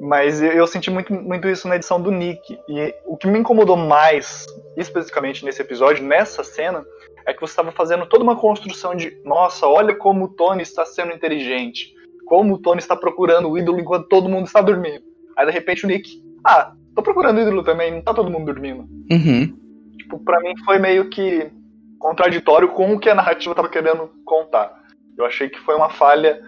[SPEAKER 3] Mas eu senti muito, muito isso na edição do Nick. E o que me incomodou mais, especificamente nesse episódio, nessa cena, é que você estava fazendo toda uma construção de: nossa, olha como o Tony está sendo inteligente. Como o Tony está procurando o ídolo enquanto todo mundo está dormindo. Aí de repente o Nick, ah, tô procurando o ídolo também, não tá todo mundo dormindo.
[SPEAKER 2] Uhum.
[SPEAKER 3] Tipo, pra mim foi meio que contraditório com o que a narrativa estava querendo contar. Eu achei que foi uma falha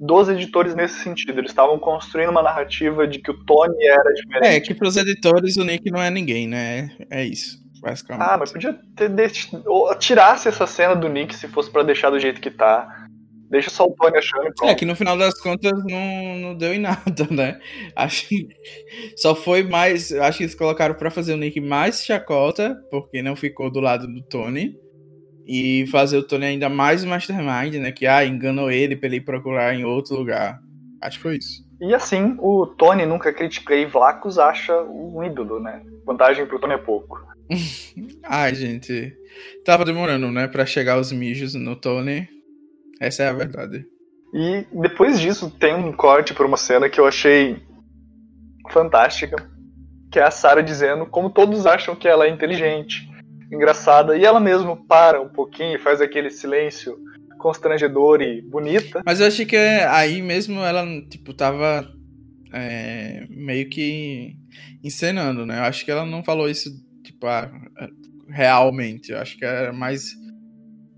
[SPEAKER 3] dos editores nesse sentido. Eles estavam construindo uma narrativa de que o Tony era diferente.
[SPEAKER 2] É, que pros editores o Nick não é ninguém, né? É isso, basicamente.
[SPEAKER 3] Ah, mas podia ter tirasse essa cena do Nick se fosse para deixar do jeito que tá. Deixa só o Tony achando.
[SPEAKER 2] Que... É que no final das contas não, não deu em (laughs) nada, né? Acho que só foi mais. Acho que eles colocaram para fazer o Nick mais chacota, porque não ficou do lado do Tony e fazer o Tony ainda mais mastermind, né? Que ah, enganou ele pra ele procurar em outro lugar. Acho que foi isso.
[SPEAKER 3] E assim, o Tony nunca critica e Vlacos acha um ídolo, né? Vantagem pro Tony é pouco. (laughs)
[SPEAKER 2] Ai, gente. Tava demorando, né, pra chegar os mijos no Tony. Essa é a verdade.
[SPEAKER 3] E depois disso tem um corte pra uma cena que eu achei fantástica. Que é a Sarah dizendo como todos acham que ela é inteligente engraçada. E ela mesmo para um pouquinho e faz aquele silêncio constrangedor e bonita.
[SPEAKER 2] Mas eu achei que aí mesmo ela, tipo, tava é, meio que encenando, né? Eu acho que ela não falou isso, tipo, ah, realmente. Eu acho que era mais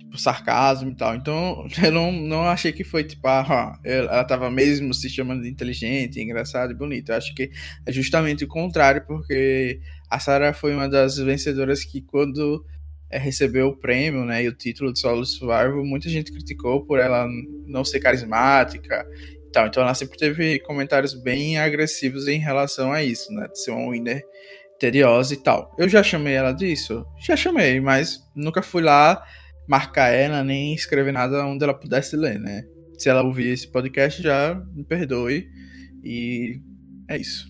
[SPEAKER 2] tipo, sarcasmo e tal. Então, (laughs) eu não, não achei que foi, tipo, ah, ela tava mesmo se chamando de inteligente, engraçada e bonita. Eu acho que é justamente o contrário, porque a Sarah foi uma das vencedoras que, quando é, recebeu o prêmio, né, e o título de Solo Survival, muita gente criticou por ela não ser carismática e tal. Então ela sempre teve comentários bem agressivos em relação a isso, né, de ser uma winner tediosa e tal. Eu já chamei ela disso? Já chamei, mas nunca fui lá marcar ela nem escrever nada onde ela pudesse ler, né. Se ela ouvir esse podcast, já me perdoe. E é isso.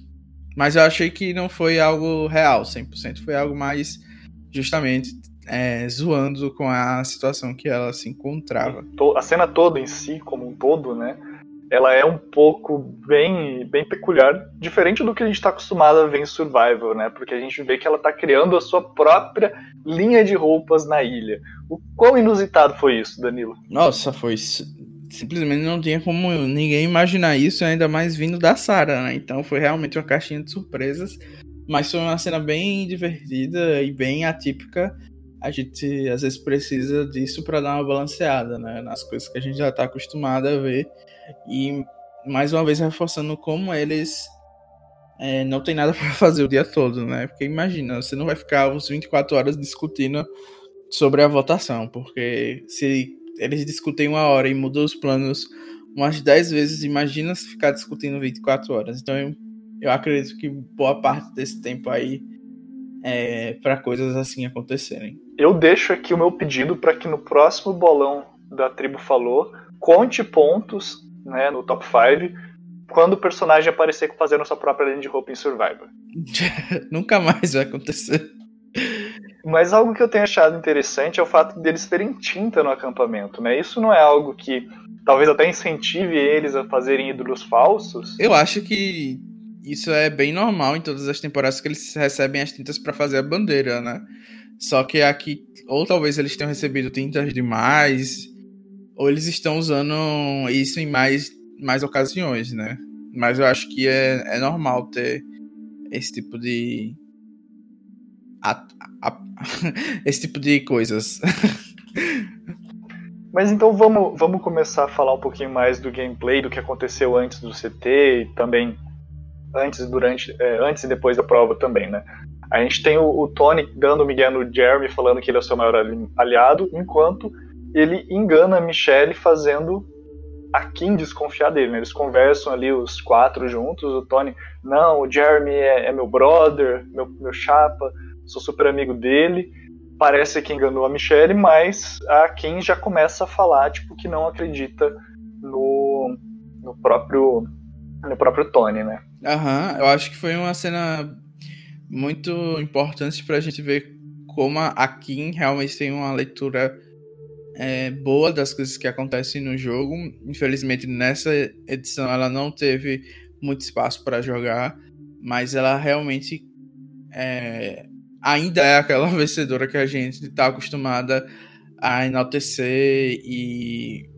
[SPEAKER 2] Mas eu achei que não foi algo real, 100%. Foi algo mais, justamente, é, zoando com a situação que ela se encontrava.
[SPEAKER 3] A cena toda em si, como um todo, né? Ela é um pouco bem, bem peculiar, diferente do que a gente está acostumado a ver em Survival, né? Porque a gente vê que ela está criando a sua própria linha de roupas na ilha. O quão inusitado foi isso, Danilo?
[SPEAKER 2] Nossa, foi simplesmente não tinha como ninguém imaginar isso, ainda mais vindo da Sarah, né? Então foi realmente uma caixinha de surpresas. Mas foi uma cena bem divertida e bem atípica. A gente às vezes precisa disso para dar uma balanceada, né? Nas coisas que a gente já está acostumado a ver. E mais uma vez reforçando como eles é, não tem nada (laughs) para fazer o dia todo, né? Porque imagina, você não vai ficar uns 24 horas discutindo sobre a votação, porque se eles discutem uma hora e mudam os planos umas 10 vezes. Imagina se ficar discutindo 24 horas. Então eu acredito que boa parte desse tempo aí é para coisas assim acontecerem.
[SPEAKER 3] Eu deixo aqui o meu pedido para que no próximo bolão da tribo falou conte pontos né, no top 5 quando o personagem aparecer fazendo sua própria linha de roupa em Survivor. (laughs)
[SPEAKER 2] Nunca mais vai acontecer.
[SPEAKER 3] Mas algo que eu tenho achado interessante é o fato deles terem tinta no acampamento, né? Isso não é algo que talvez até incentive eles a fazerem ídolos falsos?
[SPEAKER 2] Eu acho que isso é bem normal em todas as temporadas que eles recebem as tintas para fazer a bandeira, né? Só que aqui, ou talvez eles tenham recebido tintas demais, ou eles estão usando isso em mais, mais ocasiões, né? Mas eu acho que é, é normal ter esse tipo de. A, a, (laughs) esse tipo de coisas. (laughs)
[SPEAKER 3] Mas então vamos, vamos começar a falar um pouquinho mais do gameplay, do que aconteceu antes do CT e também antes, durante, é, antes e depois da prova também, né? A gente tem o, o Tony dando o Miguel no Jeremy, falando que ele é o seu maior aliado, enquanto ele engana a Michelle fazendo a Kim desconfiar dele, né? Eles conversam ali os quatro juntos, o Tony, não, o Jeremy é, é meu brother, meu, meu chapa, sou super amigo dele, parece que enganou a Michelle, mas a Kim já começa a falar tipo que não acredita no, no próprio no próprio Tony, né?
[SPEAKER 2] Aham, eu acho que foi uma cena muito importante pra gente ver como a Kim realmente tem uma leitura é, boa das coisas que acontecem no jogo. Infelizmente, nessa edição ela não teve muito espaço para jogar, mas ela realmente é, ainda é aquela (laughs) vencedora que a gente está acostumada a enaltecer e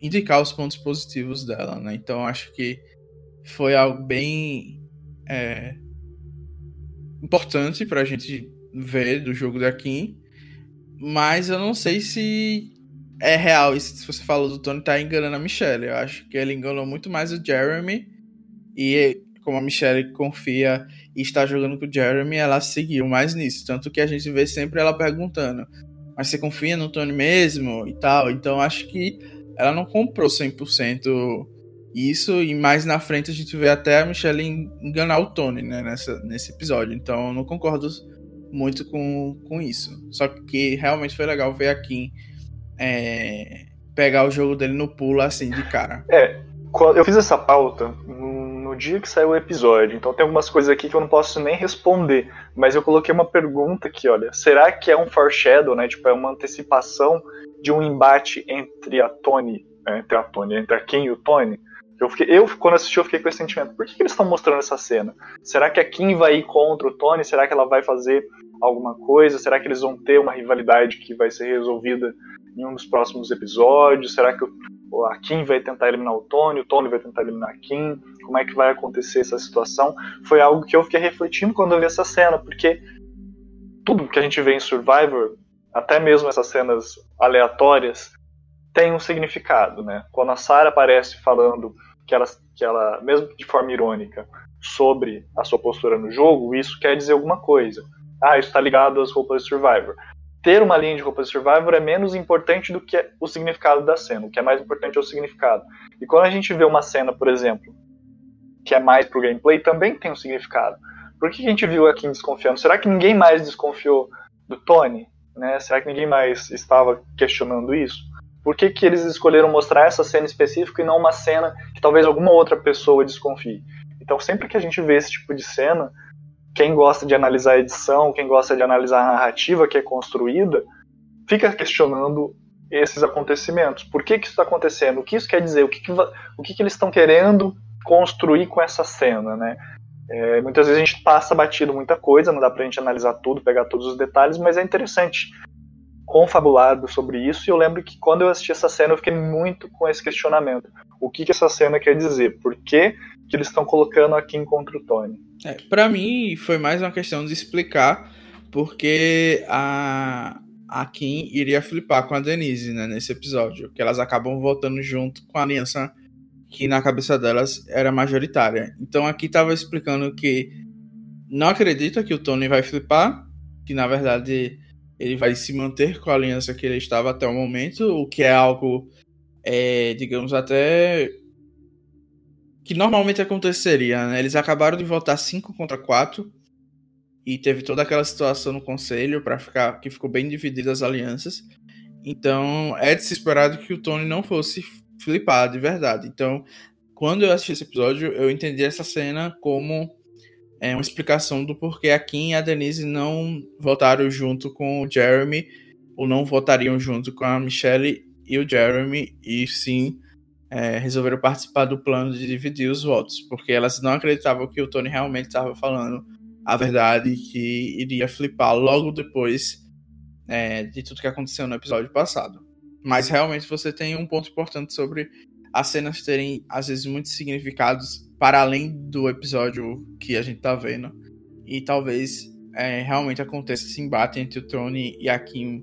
[SPEAKER 2] indicar os pontos positivos dela, né? Então acho que foi algo bem é, importante para a gente ver do jogo da Kim, mas eu não sei se é real isso. Se você falou do Tony tá enganando a Michelle, eu acho que ele enganou muito mais o Jeremy e como a Michelle confia e está jogando com o Jeremy, ela seguiu mais nisso. Tanto que a gente vê sempre ela perguntando: Mas você confia no Tony mesmo? E tal. Então acho que ela não comprou 100% isso. E mais na frente a gente vê até a Michelle enganar o Tony né, nessa, nesse episódio. Então eu não concordo muito com, com isso. Só que realmente foi legal ver a Kim é, pegar o jogo dele no pulo assim de cara.
[SPEAKER 3] É, eu fiz essa pauta dia que saiu o episódio, então tem algumas coisas aqui que eu não posso nem responder, mas eu coloquei uma pergunta aqui, olha, será que é um foreshadow, né, tipo, é uma antecipação de um embate entre a Tony, é, entre a Tony, entre a Kim e o Tony? Eu, fiquei, eu quando assisti, eu fiquei com esse sentimento, por que, que eles estão mostrando essa cena? Será que a Kim vai ir contra o Tony? Será que ela vai fazer alguma coisa? Será que eles vão ter uma rivalidade que vai ser resolvida em um dos próximos episódios? Será que a Kim vai tentar eliminar o Tony, o Tony vai tentar eliminar a Kim? como é que vai acontecer essa situação, foi algo que eu fiquei refletindo quando eu vi essa cena, porque tudo que a gente vê em Survivor, até mesmo essas cenas aleatórias, tem um significado, né? Quando a Sarah aparece falando que ela, que ela, mesmo de forma irônica, sobre a sua postura no jogo, isso quer dizer alguma coisa. Ah, isso está ligado às roupas de Survivor. Ter uma linha de roupas de Survivor é menos importante do que o significado da cena. O que é mais importante é o significado. E quando a gente vê uma cena, por exemplo, que é mais pro gameplay, também tem um significado. Por que a gente viu aqui desconfiando? Será que ninguém mais desconfiou do Tony? Né? Será que ninguém mais estava questionando isso? Por que, que eles escolheram mostrar essa cena específica e não uma cena que talvez alguma outra pessoa desconfie? Então, sempre que a gente vê esse tipo de cena, quem gosta de analisar a edição, quem gosta de analisar a narrativa que é construída, fica questionando esses acontecimentos. Por que, que isso está acontecendo? O que isso quer dizer? O que, que, o que, que eles estão querendo construir com essa cena, né? É, muitas vezes a gente passa batido muita coisa, não dá pra gente analisar tudo, pegar todos os detalhes, mas é interessante confabulado sobre isso. E eu lembro que quando eu assisti essa cena, eu fiquei muito com esse questionamento: o que, que essa cena quer dizer? Por que, que eles estão colocando a Kim contra o Tony?
[SPEAKER 2] É, para mim, foi mais uma questão de explicar porque a, a Kim iria flipar com a Denise né, nesse episódio, que elas acabam voltando junto com a aliança que na cabeça delas era majoritária. Então aqui estava explicando que não acredita que o Tony vai flipar, que na verdade ele vai se manter com a aliança que ele estava até o momento, o que é algo, é, digamos, até que normalmente aconteceria, né? Eles acabaram de votar 5 contra 4 e teve toda aquela situação no conselho para ficar que ficou bem divididas as alianças. Então, é de se esperar que o Tony não fosse flipar de verdade. Então, quando eu assisti esse episódio, eu entendi essa cena como é, uma explicação do porquê a Kim e a Denise não votaram junto com o Jeremy, ou não votariam junto com a Michelle e o Jeremy, e sim é, resolveram participar do plano de dividir os votos, porque elas não acreditavam que o Tony realmente estava falando a verdade que iria flipar logo depois é, de tudo que aconteceu no episódio passado. Mas realmente você tem um ponto importante sobre as cenas terem, às vezes, muitos significados para além do episódio que a gente tá vendo. E talvez é, realmente aconteça esse embate entre o Tony e a Kim,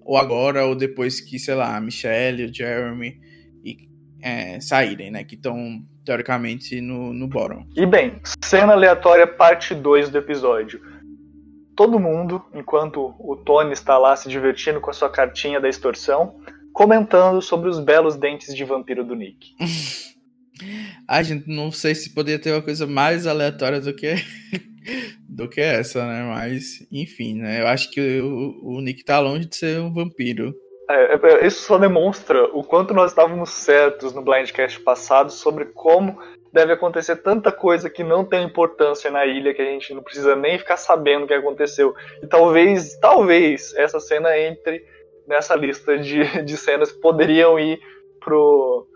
[SPEAKER 2] ou agora, ou depois que, sei lá, a Michelle, o Jeremy e, é, saírem, né? Que estão, teoricamente, no, no bottom.
[SPEAKER 3] E bem, cena aleatória, parte 2 do episódio. Todo mundo, enquanto o Tony está lá se divertindo com a sua cartinha da extorsão, comentando sobre os belos dentes de vampiro do Nick. (laughs)
[SPEAKER 2] A gente não sei se poderia ter uma coisa mais aleatória do que (laughs) do que essa, né? Mas, enfim, né? Eu acho que o, o Nick tá longe de ser um vampiro.
[SPEAKER 3] É, é, isso só demonstra o quanto nós estávamos certos no Blindcast passado sobre como deve acontecer tanta coisa que não tem importância na ilha que a gente não precisa nem ficar sabendo o que aconteceu. E talvez, talvez essa cena entre nessa lista de, de cenas que poderiam ir pro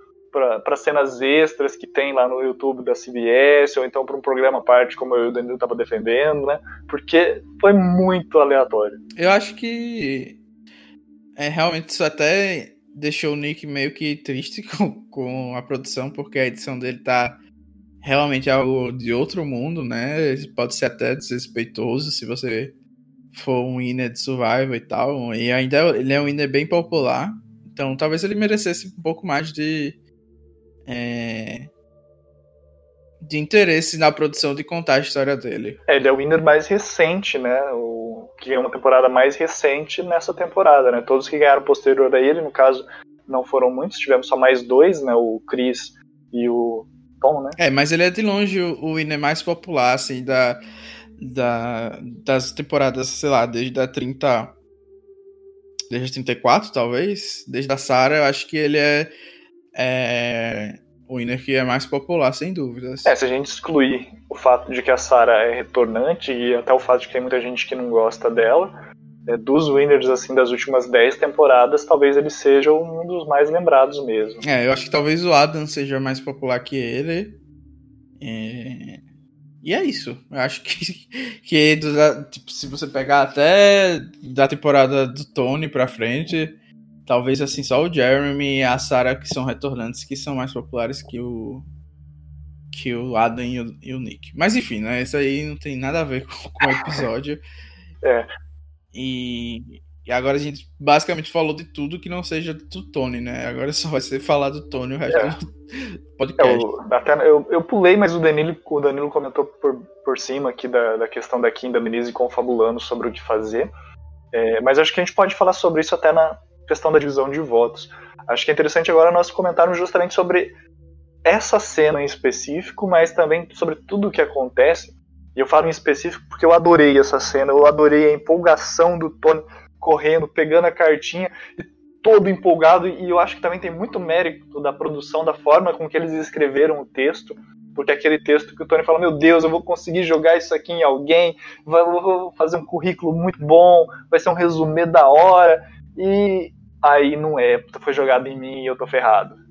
[SPEAKER 3] para cenas extras que tem lá no YouTube da CBS, ou então para um programa à parte, como eu e o Danilo estava defendendo, né? Porque foi muito aleatório.
[SPEAKER 2] Eu acho que é, realmente isso até deixou o Nick meio que triste (laughs) com, com a produção, porque a edição dele tá realmente algo de outro mundo, né? Pode ser até desrespeitoso se você for um winner de Survival e tal. E ainda ele é um winner bem popular. Então talvez ele merecesse um pouco mais de. É, de interesse na produção de contar a história dele.
[SPEAKER 3] É, ele é o winner mais recente, né? O que é uma temporada mais recente nessa temporada, né? Todos que ganharam posterior a ele, no caso, não foram muitos, tivemos só mais dois, né? O Chris e o Tom, né?
[SPEAKER 2] É, mas ele é de longe o, o winner mais popular, assim, da da, das temporadas, sei lá, desde a 30. Desde a 34, talvez. Desde a Sarah, eu acho que ele é, é o winner que é mais popular, sem dúvidas.
[SPEAKER 3] É, se a gente excluir o fato de que a Sarah é retornante e até o fato de que tem muita gente que não gosta dela, é, dos winners assim das últimas 10 temporadas, talvez ele seja um dos mais lembrados mesmo.
[SPEAKER 2] É, eu acho que talvez o Adam seja mais popular que ele. É... E é isso. Eu acho que, (laughs) que tipo, se você pegar até da temporada do Tony pra frente, talvez assim só o Jeremy e a Sarah que são retornantes que são mais populares que o que o Adam e o, e o Nick. Mas enfim, né? Isso aí não tem nada a ver com, (laughs) com o episódio.
[SPEAKER 3] É.
[SPEAKER 2] E, e agora a gente basicamente falou de tudo que não seja do Tony, né? Agora só vai ser falar do Tony o resto é. do (laughs) podcast.
[SPEAKER 3] É, eu, até, eu, eu, pulei, mas o Danilo, o Danilo comentou por, por cima aqui da, da questão da Kim da Denise confabulando sobre o que fazer. É, mas acho que a gente pode falar sobre isso até na questão da divisão de votos. Acho que é interessante agora nós comentarmos justamente sobre essa cena em específico, mas também sobre tudo o que acontece. E eu falo em específico porque eu adorei essa cena, eu adorei a empolgação do Tony correndo, pegando a cartinha todo empolgado. E eu acho que também tem muito mérito da produção, da forma com que eles escreveram o texto. Porque aquele texto que o Tony fala, meu Deus, eu vou conseguir jogar isso aqui em alguém, vou fazer um currículo muito bom, vai ser um resumê da hora. E aí não é, foi jogado em mim e eu tô ferrado.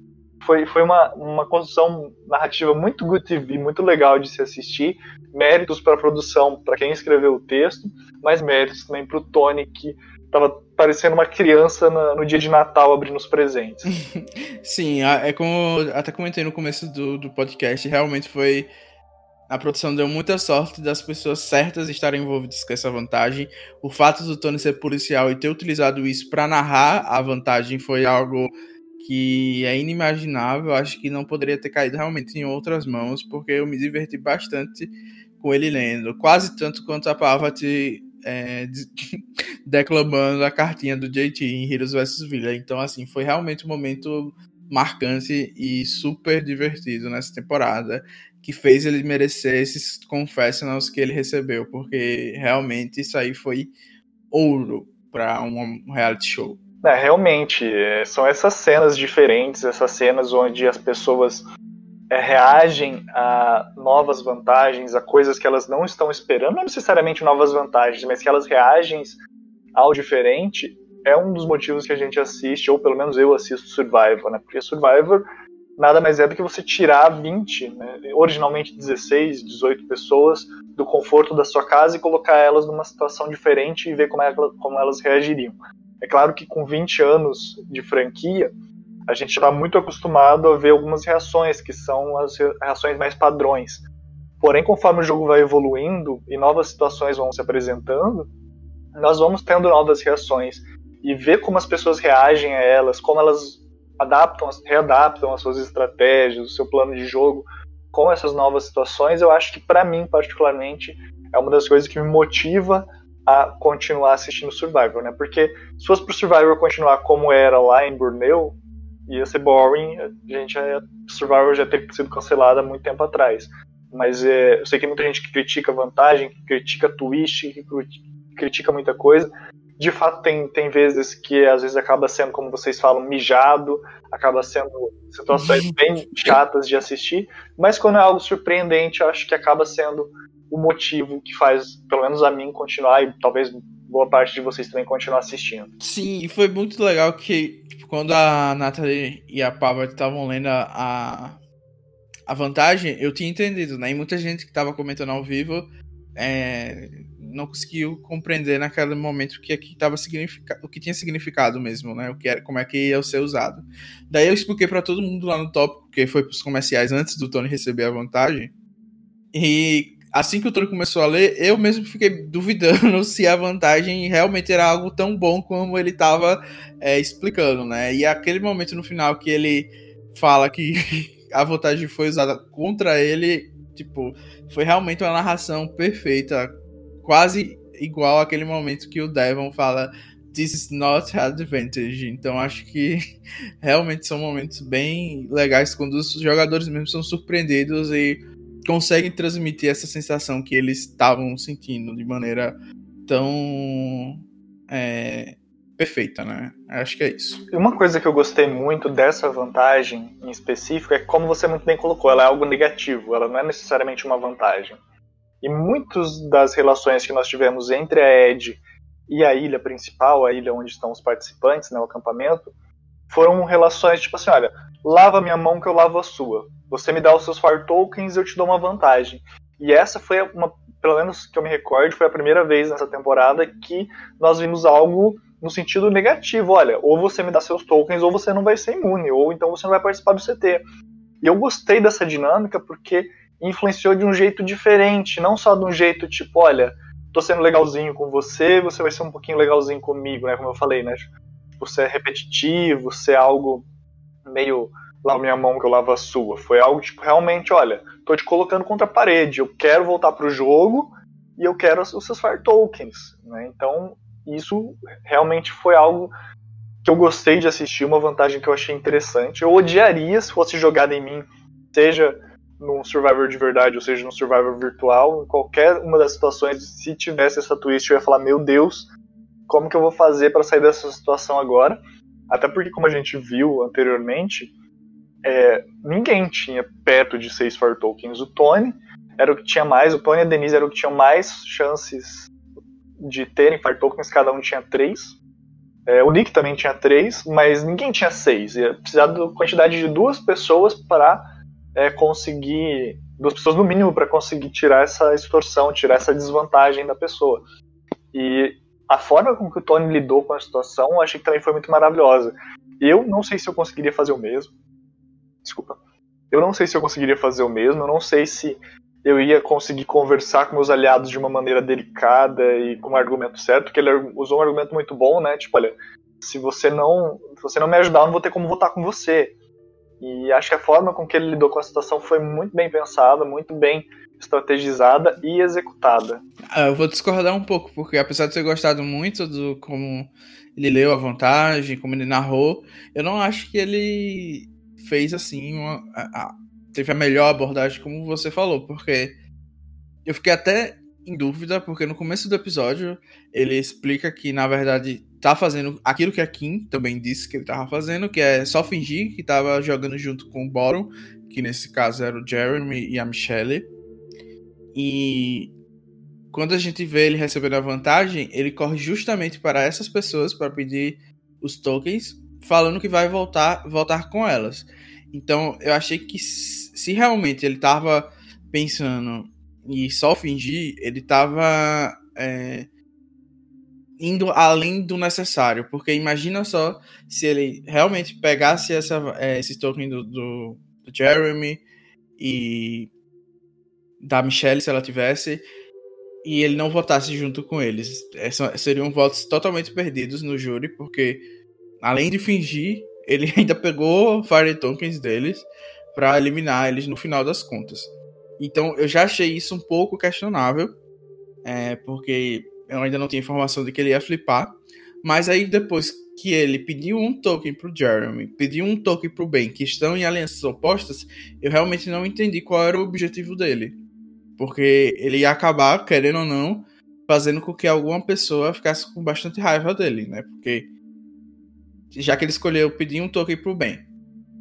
[SPEAKER 3] Foi, foi uma, uma construção narrativa muito good TV, muito legal de se assistir. Méritos para a produção, para quem escreveu o texto, mas méritos também para o Tony, que tava parecendo uma criança no, no dia de Natal abrindo os presentes. (laughs)
[SPEAKER 2] Sim, é como até comentei no começo do, do podcast, realmente foi. A produção deu muita sorte das pessoas certas estarem envolvidas com essa vantagem. O fato do Tony ser policial e ter utilizado isso para narrar a vantagem foi algo que é inimaginável. Acho que não poderia ter caído realmente em outras mãos, porque eu me diverti bastante com ele lendo. Quase tanto quanto a Parvati é, (laughs) declamando a cartinha do JT em Heroes vs Villa. Então, assim, foi realmente um momento marcante e super divertido nessa temporada, que fez ele merecer esses confessionals que ele recebeu, porque realmente isso aí foi ouro para um reality show.
[SPEAKER 3] É, realmente, são essas cenas diferentes, essas cenas onde as pessoas é, reagem a novas vantagens, a coisas que elas não estão esperando, não necessariamente novas vantagens, mas que elas reagem ao diferente, é um dos motivos que a gente assiste, ou pelo menos eu assisto Survivor, né? Porque Survivor nada mais é do que você tirar 20, né? originalmente 16, 18 pessoas do conforto da sua casa e colocar elas numa situação diferente e ver como, é, como elas reagiriam. É claro que com 20 anos de franquia, a gente está muito acostumado a ver algumas reações, que são as reações mais padrões. Porém, conforme o jogo vai evoluindo e novas situações vão se apresentando, nós vamos tendo novas reações. E ver como as pessoas reagem a elas, como elas adaptam, readaptam as suas estratégias, o seu plano de jogo com essas novas situações, eu acho que para mim particularmente é uma das coisas que me motiva a continuar assistindo Survivor, né? Porque se fosse pro Survivor continuar como era lá em Borneo, ia ser boring, a gente já, Survivor já teria sido cancelada há muito tempo atrás. Mas é, eu sei que muita gente que critica a vantagem, que critica twist, que critica muita coisa. De fato, tem, tem vezes que às vezes acaba sendo, como vocês falam, mijado, acaba sendo situações (laughs) bem chatas de assistir, mas quando é algo surpreendente, eu acho que acaba sendo o motivo que faz, pelo menos a mim, continuar e talvez boa parte de vocês também continuar assistindo.
[SPEAKER 2] Sim, e foi muito legal que tipo, quando a Natalie e a Pava estavam lendo a, a vantagem, eu tinha entendido, né? E muita gente que estava comentando ao vivo é, não conseguiu compreender naquele momento o que aqui tava o que tinha significado mesmo, né? O que era, como é que ia ser usado. Daí eu expliquei para todo mundo lá no tópico, que foi pros comerciais antes do Tony receber a vantagem. E assim que o Tony começou a ler, eu mesmo fiquei duvidando (laughs) se a vantagem realmente era algo tão bom como ele estava é, explicando, né? E aquele momento no final que ele fala que (laughs) a vantagem foi usada contra ele, tipo, foi realmente uma narração perfeita, quase igual aquele momento que o Devon fala This is not advantage. Então acho que (laughs) realmente são momentos bem legais quando os jogadores mesmo são surpreendidos e conseguem transmitir essa sensação que eles estavam sentindo de maneira tão é, perfeita, né? Acho que é isso.
[SPEAKER 3] Uma coisa que eu gostei muito dessa vantagem em específico é como você muito bem colocou, ela é algo negativo, ela não é necessariamente uma vantagem. E muitas das relações que nós tivemos entre a Ed e a ilha principal, a ilha onde estão os participantes, né, o acampamento, foram relações tipo assim, olha, lava minha mão que eu lavo a sua. Você me dá os seus Fire Tokens, eu te dou uma vantagem. E essa foi uma, pelo menos que eu me recordo, foi a primeira vez nessa temporada que nós vimos algo no sentido negativo. Olha, ou você me dá seus tokens, ou você não vai ser imune, ou então você não vai participar do CT. E eu gostei dessa dinâmica porque influenciou de um jeito diferente, não só de um jeito tipo, olha, tô sendo legalzinho com você, você vai ser um pouquinho legalzinho comigo, né? Como eu falei, né? Você é repetitivo, você é algo meio lava minha mão que eu lavo a sua. Foi algo tipo, realmente, olha, tô te colocando contra a parede, eu quero voltar pro jogo e eu quero os seus Fire Tokens, né? Então, isso realmente foi algo que eu gostei de assistir, uma vantagem que eu achei interessante. Eu odiaria se fosse jogada em mim, seja num Survivor de verdade, ou seja, num Survivor virtual, em qualquer uma das situações, se tivesse essa twist, eu ia falar, meu Deus, como que eu vou fazer para sair dessa situação agora? Até porque, como a gente viu anteriormente, é, ninguém tinha perto de 6 Fire Tokens. O Tony era o que tinha mais, o Tony e a Denise eram o que tinham mais chances de terem Fire Tokens, cada um tinha 3. É, o Nick também tinha 3, mas ninguém tinha 6. Ia precisar da quantidade de duas pessoas para é, conseguir. Duas pessoas no mínimo para conseguir tirar essa extorsão, tirar essa desvantagem da pessoa. E a forma com que o Tony lidou com a situação, eu achei que também foi muito maravilhosa. Eu não sei se eu conseguiria fazer o mesmo. Desculpa. Eu não sei se eu conseguiria fazer o mesmo, eu não sei se eu ia conseguir conversar com meus aliados de uma maneira delicada e com um argumento certo, porque ele usou um argumento muito bom, né? Tipo, olha, se você não, se você não me ajudar, eu não vou ter como votar com você. E acho que a forma com que ele lidou com a situação foi muito bem pensada, muito bem estrategizada e executada.
[SPEAKER 2] Ah, eu vou discordar um pouco, porque apesar de ter gostado muito do como ele leu a vantagem, como ele narrou, eu não acho que ele fez assim uma, a, a, teve a melhor abordagem, como você falou, porque eu fiquei até em dúvida, porque no começo do episódio ele explica que, na verdade, tá fazendo aquilo que a Kim também disse que ele tava fazendo, que é só fingir que tava jogando junto com o Boron, que nesse caso era o Jeremy e a Michelle. E quando a gente vê ele recebendo a vantagem, ele corre justamente para essas pessoas para pedir os tokens, falando que vai voltar, voltar com elas. Então, eu achei que se realmente ele tava pensando e só fingir, ele tava é, indo além do necessário. Porque imagina só se ele realmente pegasse essa, é, esse token do, do, do, Jeremy e da Michelle, se ela tivesse, e ele não votasse junto com eles. Essa, seriam votos totalmente perdidos no júri, porque além de fingir, ele (laughs) ainda pegou Fire Tokens deles para eliminar eles no final das contas. Então eu já achei isso um pouco questionável, é, porque eu ainda não tinha informação de que ele ia flipar. Mas aí depois que ele pediu um token pro Jeremy, pediu um token pro Ben, que estão em alianças opostas, eu realmente não entendi qual era o objetivo dele. Porque ele ia acabar, querendo ou não, fazendo com que alguma pessoa ficasse com bastante raiva dele, né? Porque já que ele escolheu pedir um token pro Ben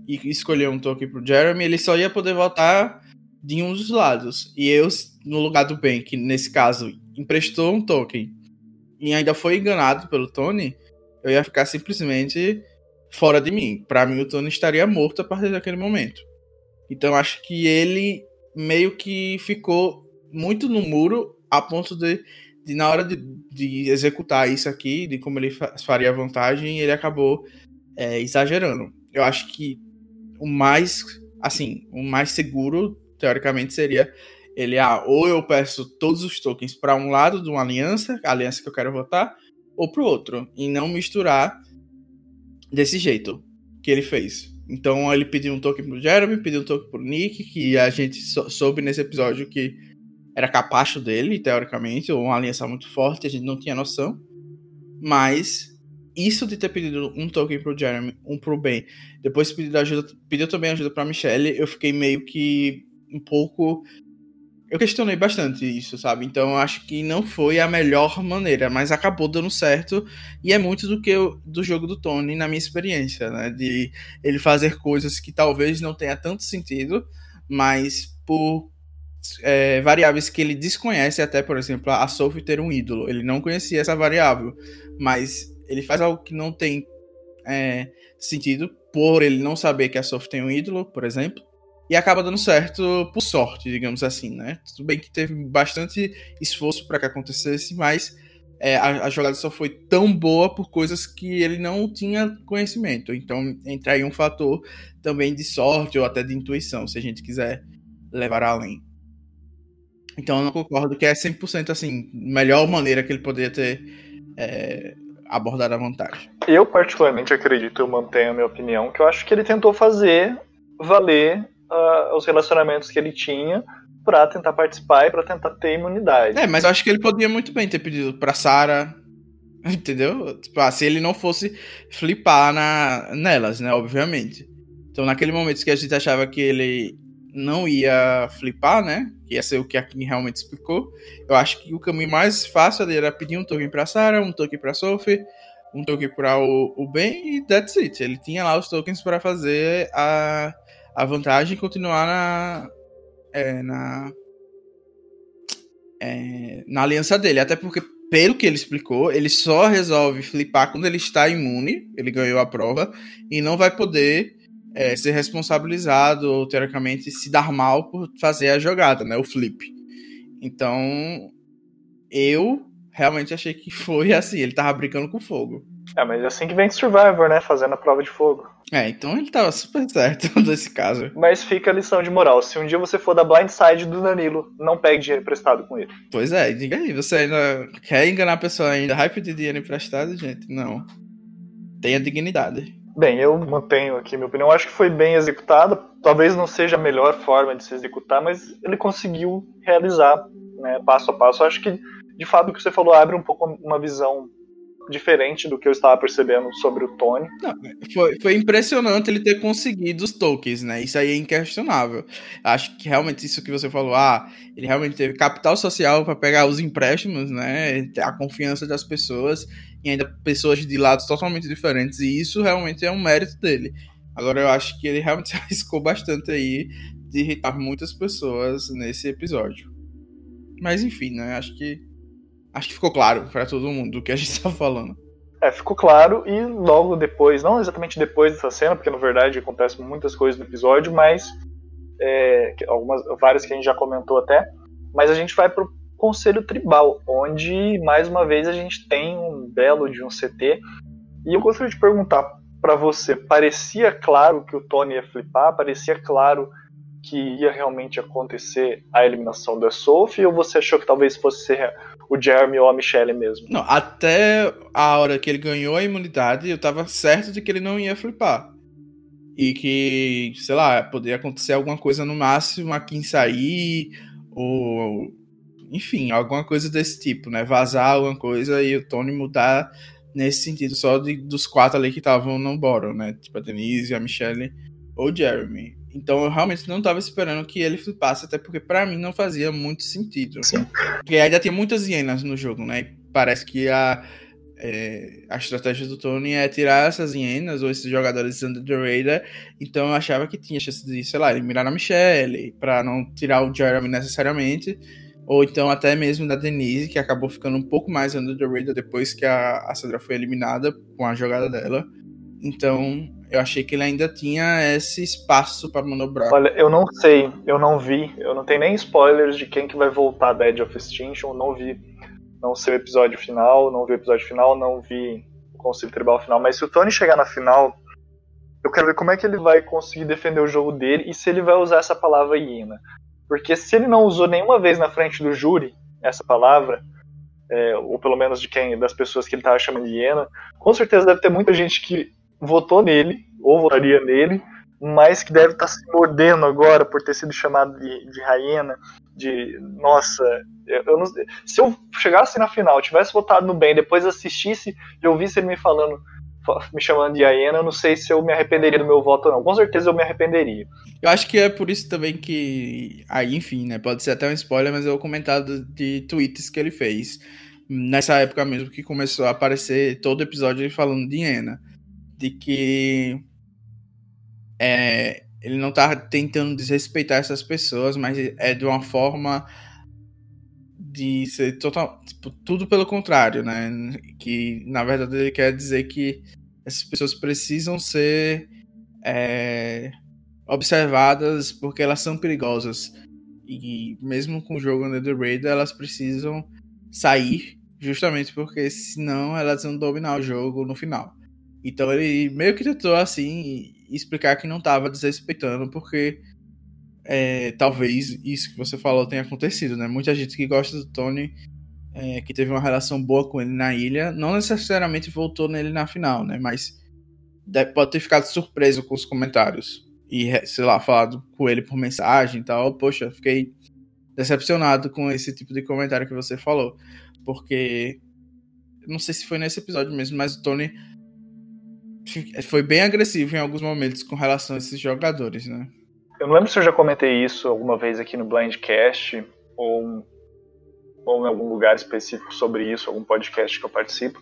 [SPEAKER 2] e escolheu um token pro Jeremy, ele só ia poder votar de um dos lados. E eu, no lugar do Ben, que nesse caso emprestou um token e ainda foi enganado pelo Tony, eu ia ficar simplesmente fora de mim. Para mim, o Tony estaria morto a partir daquele momento. Então, acho que ele meio que ficou muito no muro a ponto de, de na hora de, de, executar isso aqui, de como ele faria a vantagem, ele acabou é, exagerando. Eu acho que o mais, assim, o mais seguro teoricamente seria ele, ah, ou eu peço todos os tokens para um lado de uma aliança, a aliança que eu quero votar, ou para o outro, e não misturar desse jeito que ele fez. Então ele pediu um token pro Jeremy, pediu um token pro Nick, que a gente soube nesse episódio que era capacho dele, teoricamente, ou uma aliança muito forte, a gente não tinha noção. Mas isso de ter pedido um token pro Jeremy, um pro Ben, depois pediu ajuda, pediu também ajuda pra Michelle, eu fiquei meio que um pouco. Eu questionei bastante isso, sabe? Então eu acho que não foi a melhor maneira, mas acabou dando certo. E é muito do que eu, do jogo do Tony, na minha experiência, né? De ele fazer coisas que talvez não tenha tanto sentido, mas por é, variáveis que ele desconhece, até, por exemplo, a Sophie ter um ídolo. Ele não conhecia essa variável, mas ele faz algo que não tem é, sentido por ele não saber que a Sophie tem um ídolo, por exemplo e acaba dando certo por sorte, digamos assim, né? Tudo bem que teve bastante esforço para que acontecesse, mas é, a, a, jogada só foi tão boa por coisas que ele não tinha conhecimento. Então entra aí um fator também de sorte ou até de intuição, se a gente quiser levar além. Então eu não concordo que é 100% assim, melhor maneira que ele poderia ter é, abordado a vantagem.
[SPEAKER 3] Eu particularmente acredito, eu mantenho a minha opinião, que eu acho que ele tentou fazer valer uh, os relacionamentos que ele tinha para tentar participar e para tentar ter imunidade.
[SPEAKER 2] É, mas eu acho que ele podia muito bem ter pedido para Sarah, (laughs) entendeu? Tipo, ah, se ele não fosse flipar na, nelas, né, obviamente. Então, naquele momento que a gente achava que ele não ia flipar, né, que ia ser o que a Kim realmente explicou, eu acho que o caminho mais fácil era pedir um token para Sarah, um token para Sophie, um token para o, o Ben e that's it. Ele tinha lá os tokens para fazer a a vantagem continuar na. É, na. É, na aliança dele. Até porque, pelo que ele explicou, ele só resolve flipar quando ele está imune, ele ganhou a prova, e não vai poder é, ser responsabilizado ou, teoricamente, se dar mal por fazer a jogada, né? O flip. Então, eu realmente achei que foi assim, ele tava brincando com fogo.
[SPEAKER 3] É, mas é assim que vem Survivor, né? Fazendo a prova de fogo.
[SPEAKER 2] É, então ele tava super certo (laughs) nesse caso.
[SPEAKER 3] Mas fica a lição de moral. Se um dia você for da blind side do Danilo, não pegue dinheiro emprestado com ele.
[SPEAKER 2] Pois é, diga aí, você ainda quer enganar a pessoa ainda? Hype de dinheiro emprestado, gente? Não. Tenha dignidade.
[SPEAKER 3] Bem, eu mantenho aqui minha opinião. Eu acho que foi bem executado. Talvez não seja a melhor forma de se executar, mas ele conseguiu realizar né, passo a passo. Eu acho que, de fato, o que você falou abre um pouco uma visão diferente do que eu estava percebendo sobre o Tony.
[SPEAKER 2] Não, foi, foi impressionante ele ter conseguido os tokens, né? Isso aí é inquestionável. Acho que realmente isso que você falou, ah, ele realmente teve capital social para pegar os empréstimos, né? A confiança das pessoas e ainda pessoas de lados totalmente diferentes. E isso realmente é um mérito dele. Agora eu acho que ele realmente (laughs) se arriscou bastante aí de irritar muitas pessoas nesse episódio. Mas enfim, né? Acho que acho que ficou claro para todo mundo o que a gente (laughs) tá falando.
[SPEAKER 3] É, ficou claro e logo depois, não exatamente depois dessa cena, porque na verdade acontecem muitas coisas no episódio, mas é, algumas, várias que a gente já comentou até, mas a gente vai pro Conselho Tribal, onde mais uma vez a gente tem um belo de um CT. E eu gostaria de perguntar para você, parecia claro que o Tony ia flipar, parecia claro que ia realmente acontecer a eliminação da Sophie, ou você achou que talvez fosse ser o Jeremy ou a Michelle mesmo?
[SPEAKER 2] Não, até a hora que ele ganhou a imunidade, eu tava certo de que ele não ia flipar. E que, sei lá, poderia acontecer alguma coisa no máximo a quem sair, ou. Enfim, alguma coisa desse tipo, né? Vazar alguma coisa e o Tony mudar nesse sentido, só de, dos quatro ali que estavam no bottom, né? Tipo a Denise, a Michelle ou Jeremy. Então eu realmente não estava esperando que ele flipasse, até porque para mim não fazia muito sentido.
[SPEAKER 3] Sim.
[SPEAKER 2] Porque ainda tem muitas hienas no jogo, né? E parece que a, é, a estratégia do Tony é tirar essas hienas ou esses jogadores under the radar. Então eu achava que tinha chance de, sei lá, eliminar a Michelle, para não tirar o Jeremy necessariamente. Ou então até mesmo da Denise, que acabou ficando um pouco mais under the radar depois que a, a Sandra foi eliminada com a jogada dela. Então eu achei que ele ainda tinha esse espaço para manobrar.
[SPEAKER 3] Olha, eu não sei, eu não vi, eu não tenho nem spoilers de quem que vai voltar da Edge of Extinction, não vi. Não sei o episódio final, não vi o episódio final, não vi o Conselho Tribal final, mas se o Tony chegar na final, eu quero ver como é que ele vai conseguir defender o jogo dele e se ele vai usar essa palavra hiena. Porque se ele não usou nenhuma vez na frente do júri essa palavra, é, ou pelo menos de quem das pessoas que ele estava chamando de hiena, com certeza deve ter muita gente que votou nele, ou votaria nele, mas que deve estar se mordendo agora por ter sido chamado de, de Raena, de nossa, eu, eu não, se eu chegasse na final, tivesse votado no bem, depois assistisse e ouvisse ele me falando, me chamando de Hiena, eu não sei se eu me arrependeria do meu voto ou não. Com certeza eu me arrependeria.
[SPEAKER 2] Eu acho que é por isso também que. Aí, enfim, né? Pode ser até um spoiler, mas é o comentário de tweets que ele fez. Nessa época mesmo que começou a aparecer todo episódio ele falando de Hiena de que é, ele não tá tentando desrespeitar essas pessoas, mas é de uma forma de ser total, tipo, tudo pelo contrário, né? Que na verdade ele quer dizer que essas pessoas precisam ser é, observadas porque elas são perigosas e mesmo com o jogo Under the Radar elas precisam sair justamente porque senão elas vão dominar o jogo no final. Então ele meio que tentou, assim, explicar que não estava desrespeitando, porque é, talvez isso que você falou tenha acontecido, né? Muita gente que gosta do Tony, é, que teve uma relação boa com ele na ilha, não necessariamente voltou nele na final, né? Mas pode ter ficado surpreso com os comentários. E, sei lá, falado com ele por mensagem e tal. Poxa, fiquei decepcionado com esse tipo de comentário que você falou. Porque. Não sei se foi nesse episódio mesmo, mas o Tony foi bem agressivo em alguns momentos com relação a esses jogadores, né?
[SPEAKER 3] Eu não lembro se eu já comentei isso alguma vez aqui no Blindcast ou, ou em algum lugar específico sobre isso, algum podcast que eu participo,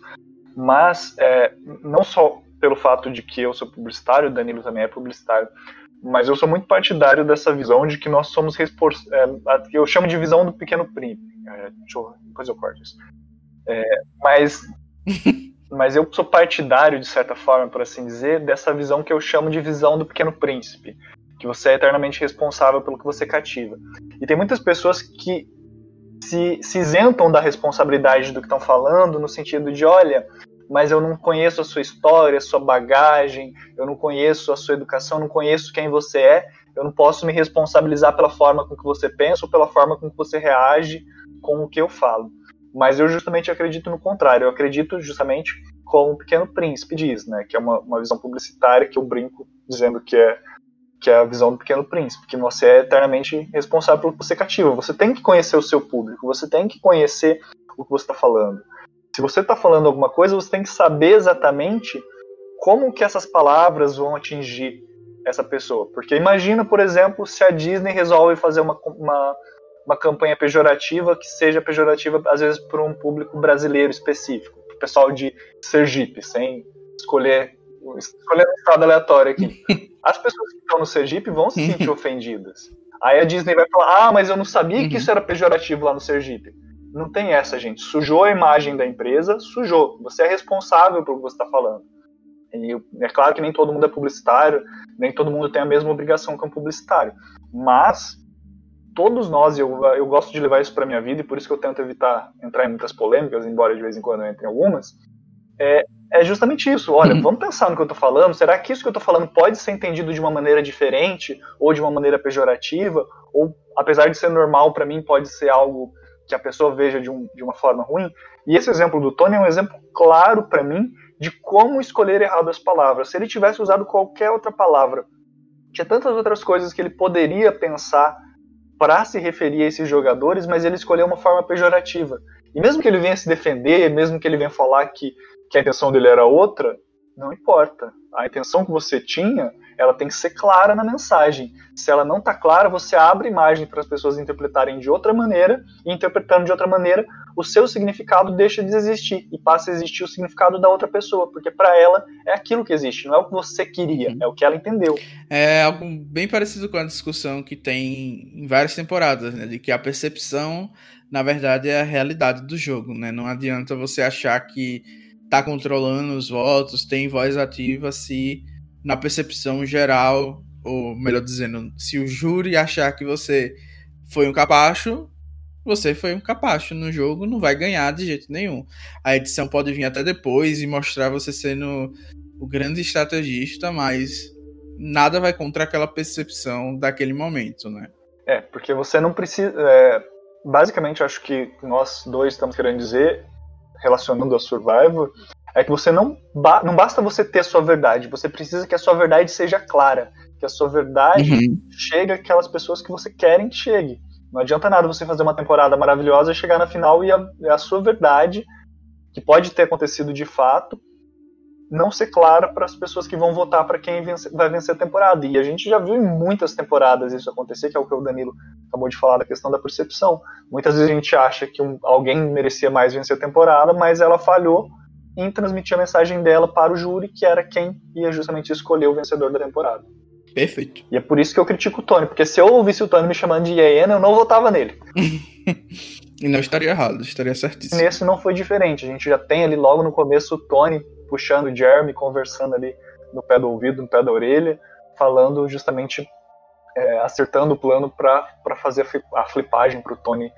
[SPEAKER 3] mas é, não só pelo fato de que eu sou publicitário, o Danilo também é publicitário, mas eu sou muito partidário dessa visão de que nós somos responsáveis. É, eu chamo de visão do pequeno príncipe. É, deixa eu, depois eu corto isso. É, mas (laughs) mas eu sou partidário, de certa forma, por assim dizer, dessa visão que eu chamo de visão do pequeno príncipe, que você é eternamente responsável pelo que você cativa. E tem muitas pessoas que se, se isentam da responsabilidade do que estão falando, no sentido de, olha, mas eu não conheço a sua história, a sua bagagem, eu não conheço a sua educação, não conheço quem você é, eu não posso me responsabilizar pela forma com que você pensa ou pela forma com que você reage com o que eu falo. Mas eu justamente acredito no contrário. Eu acredito justamente como o Pequeno Príncipe diz, né? Que é uma, uma visão publicitária que eu brinco dizendo que é que é a visão do Pequeno Príncipe, que você é eternamente responsável que você cativa. Você tem que conhecer o seu público, você tem que conhecer o que você está falando. Se você está falando alguma coisa, você tem que saber exatamente como que essas palavras vão atingir essa pessoa. Porque imagina, por exemplo, se a Disney resolve fazer uma, uma, uma campanha pejorativa que seja pejorativa, às vezes, para um público brasileiro específico, para o pessoal de Sergipe, sem escolher, escolher um estado aleatório aqui. (laughs) As pessoas que estão no Sergipe vão se sentir (laughs) ofendidas. Aí a Disney vai falar: ah, mas eu não sabia que isso era pejorativo lá no Sergipe. Não tem essa, gente. Sujou a imagem da empresa, sujou. Você é responsável pelo que você está falando. E é claro que nem todo mundo é publicitário, nem todo mundo tem a mesma obrigação que um publicitário. Mas todos nós, eu, eu gosto de levar isso para minha vida e por isso que eu tento evitar entrar em muitas polêmicas, embora de vez em quando eu entre em algumas, é, é justamente isso. Olha, vamos pensar no que eu estou falando. Será que isso que eu estou falando pode ser entendido de uma maneira diferente ou de uma maneira pejorativa? Ou, apesar de ser normal para mim, pode ser algo que a pessoa veja de, um, de uma forma ruim? E esse exemplo do Tony é um exemplo claro para mim de como escolher errado as palavras. Se ele tivesse usado qualquer outra palavra, tinha tantas outras coisas que ele poderia pensar para se referir a esses jogadores, mas ele escolheu uma forma pejorativa. E mesmo que ele venha se defender, mesmo que ele venha falar que, que a intenção dele era outra, não importa. A intenção que você tinha ela tem que ser clara na mensagem. Se ela não está clara, você abre imagem para as pessoas interpretarem de outra maneira, e interpretando de outra maneira, o seu significado deixa de existir e passa a existir o significado da outra pessoa, porque para ela é aquilo que existe, não é o que você queria, uhum. é o que ela entendeu.
[SPEAKER 2] É algo bem parecido com a discussão que tem em várias temporadas, né, de que a percepção, na verdade, é a realidade do jogo, né? Não adianta você achar que tá controlando os votos, tem voz ativa se na percepção geral, ou melhor dizendo, se o júri achar que você foi um capacho, você foi um capacho no jogo, não vai ganhar de jeito nenhum. A edição pode vir até depois e mostrar você sendo o grande estrategista, mas nada vai contra aquela percepção daquele momento, né?
[SPEAKER 3] É, porque você não precisa. É, basicamente, acho que nós dois estamos querendo dizer, relacionando a Survivor, é que você não, ba não basta você ter a sua verdade, você precisa que a sua verdade seja clara, que a sua verdade uhum. chegue àquelas pessoas que você querem que chegue. Não adianta nada você fazer uma temporada maravilhosa e chegar na final e a, a sua verdade, que pode ter acontecido de fato, não ser clara para as pessoas que vão votar para quem vence, vai vencer a temporada. E a gente já viu em muitas temporadas isso acontecer, que é o que o Danilo acabou de falar da questão da percepção. Muitas vezes a gente acha que um, alguém merecia mais vencer a temporada, mas ela falhou em transmitir a mensagem dela para o júri, que era quem ia justamente escolher o vencedor da temporada.
[SPEAKER 2] Perfeito.
[SPEAKER 3] E é por isso que eu critico o Tony, porque se eu ouvisse o Tony me chamando de Iena, eu não votava nele. (laughs)
[SPEAKER 2] e não estaria errado, estaria certíssimo.
[SPEAKER 3] Nesse não foi diferente. A gente já tem ali logo no começo o Tony puxando o Jeremy, conversando ali no pé do ouvido, no pé da orelha, falando justamente, é, acertando o plano para fazer a flipagem para o Tony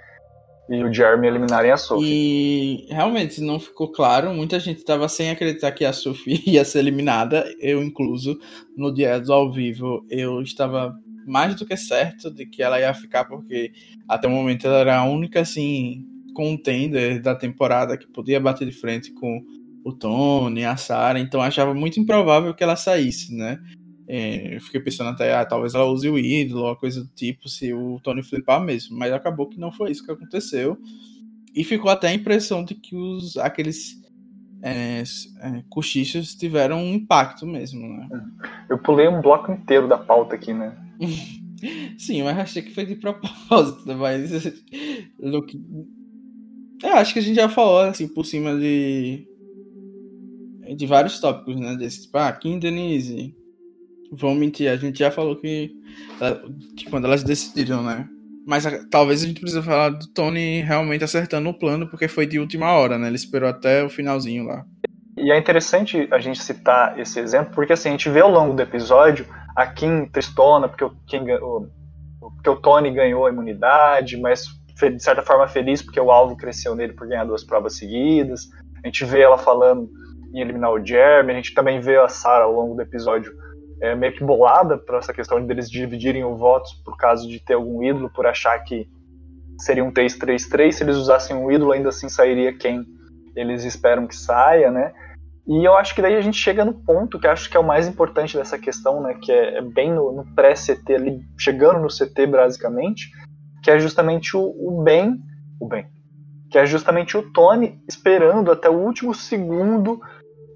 [SPEAKER 3] e o Jeremy eliminarem a Sophie.
[SPEAKER 2] E realmente não ficou claro, muita gente estava sem acreditar que a Sophie (laughs) ia ser eliminada, eu incluso, no dia do ao vivo, eu estava mais do que certo de que ela ia ficar, porque até o momento ela era a única, assim, contender da temporada que podia bater de frente com o Tony, a Sarah, então achava muito improvável que ela saísse, né? É, eu fiquei pensando até, ah, talvez ela use o ídolo, ou coisa do tipo, se o Tony flipar mesmo. Mas acabou que não foi isso que aconteceu. E ficou até a impressão de que os, aqueles é, é, cochichos tiveram um impacto mesmo, né?
[SPEAKER 3] Eu pulei um bloco inteiro da pauta aqui, né? (laughs)
[SPEAKER 2] Sim, mas achei que foi de propósito, mas. (laughs) Eu acho que a gente já falou, assim, por cima de. De vários tópicos, né? Desse tipo, ah, Kim Denise, vão mentir. A gente já falou que, que quando elas decidiram, né? Mas a, talvez a gente precise falar do Tony realmente acertando o plano, porque foi de última hora, né? Ele esperou até o finalzinho lá.
[SPEAKER 3] E é interessante a gente citar esse exemplo, porque assim, a gente vê ao longo do episódio a Kim tristona, porque o, Kim, o, porque o Tony ganhou a imunidade, mas de certa forma feliz porque o alvo cresceu nele por ganhar duas provas seguidas. A gente vê ela falando em eliminar o Jeremy, a gente também vê a Sarah ao longo do episódio é, meio que bolada para essa questão de eles dividirem o voto por causa de ter algum ídolo, por achar que seria um 3-3-3, se eles usassem um ídolo, ainda assim sairia quem eles esperam que saia, né? E eu acho que daí a gente chega no ponto que acho que é o mais importante dessa questão, né? Que é, é bem no, no pré-CT, ali, chegando no CT basicamente, que é justamente o, o bem, o bem, que é justamente o Tony esperando até o último segundo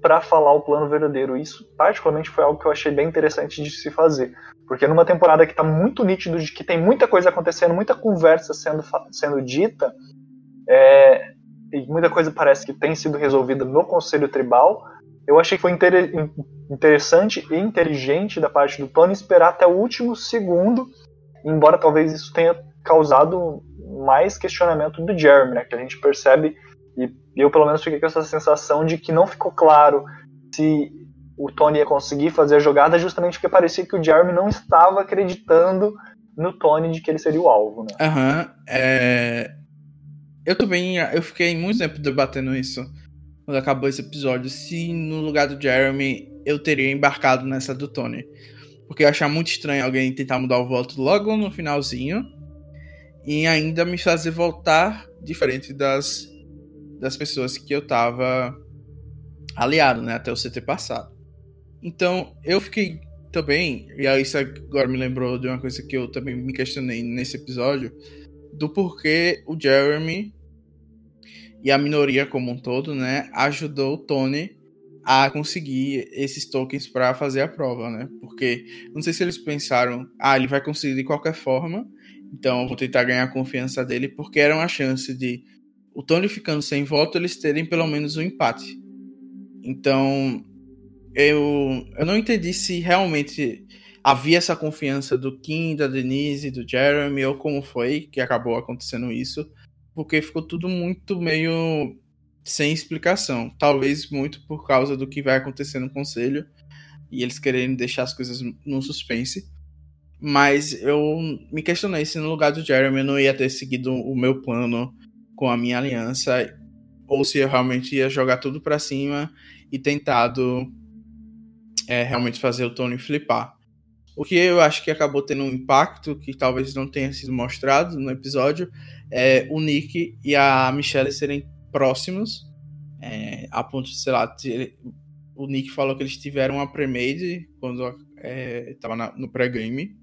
[SPEAKER 3] para falar o plano verdadeiro. Isso, particularmente, foi algo que eu achei bem interessante de se fazer. Porque numa temporada que está muito nítido de que tem muita coisa acontecendo, muita conversa sendo, sendo dita, é, e muita coisa parece que tem sido resolvida no Conselho Tribal, eu achei que foi inter interessante e inteligente da parte do Tony esperar até o último segundo, embora talvez isso tenha causado mais questionamento do Jeremy, né, que a gente percebe eu, pelo menos, fiquei com essa sensação de que não ficou claro se o Tony ia conseguir fazer a jogada, justamente porque parecia que o Jeremy não estava acreditando no Tony de que ele seria o alvo, né?
[SPEAKER 2] Aham. Uhum, é... Eu também, eu fiquei muito tempo debatendo isso quando acabou esse episódio, se no lugar do Jeremy eu teria embarcado nessa do Tony. Porque eu achava muito estranho alguém tentar mudar o voto logo no finalzinho e ainda me fazer voltar diferente das das pessoas que eu tava aliado, né, até o CT passado. Então, eu fiquei também, e aí isso agora me lembrou de uma coisa que eu também me questionei nesse episódio, do porquê o Jeremy e a minoria como um todo, né, ajudou o Tony a conseguir esses tokens para fazer a prova, né? Porque não sei se eles pensaram, ah, ele vai conseguir de qualquer forma, então vou tentar ganhar a confiança dele, porque era uma chance de o Tony ficando sem voto, eles terem pelo menos um empate. Então, eu, eu não entendi se realmente havia essa confiança do Kim, da Denise, do Jeremy, ou como foi que acabou acontecendo isso, porque ficou tudo muito meio sem explicação. Talvez muito por causa do que vai acontecer no conselho e eles querendo deixar as coisas no suspense. Mas eu me questionei se no lugar do Jeremy eu não ia ter seguido o meu plano com a minha aliança, ou se eu realmente ia jogar tudo para cima e tentado é, realmente fazer o Tony flipar. O que eu acho que acabou tendo um impacto que talvez não tenha sido mostrado no episódio é o Nick e a Michelle serem próximos, é, a ponto de, sei lá, o Nick falou que eles tiveram uma pre-made quando estava é, no pré-game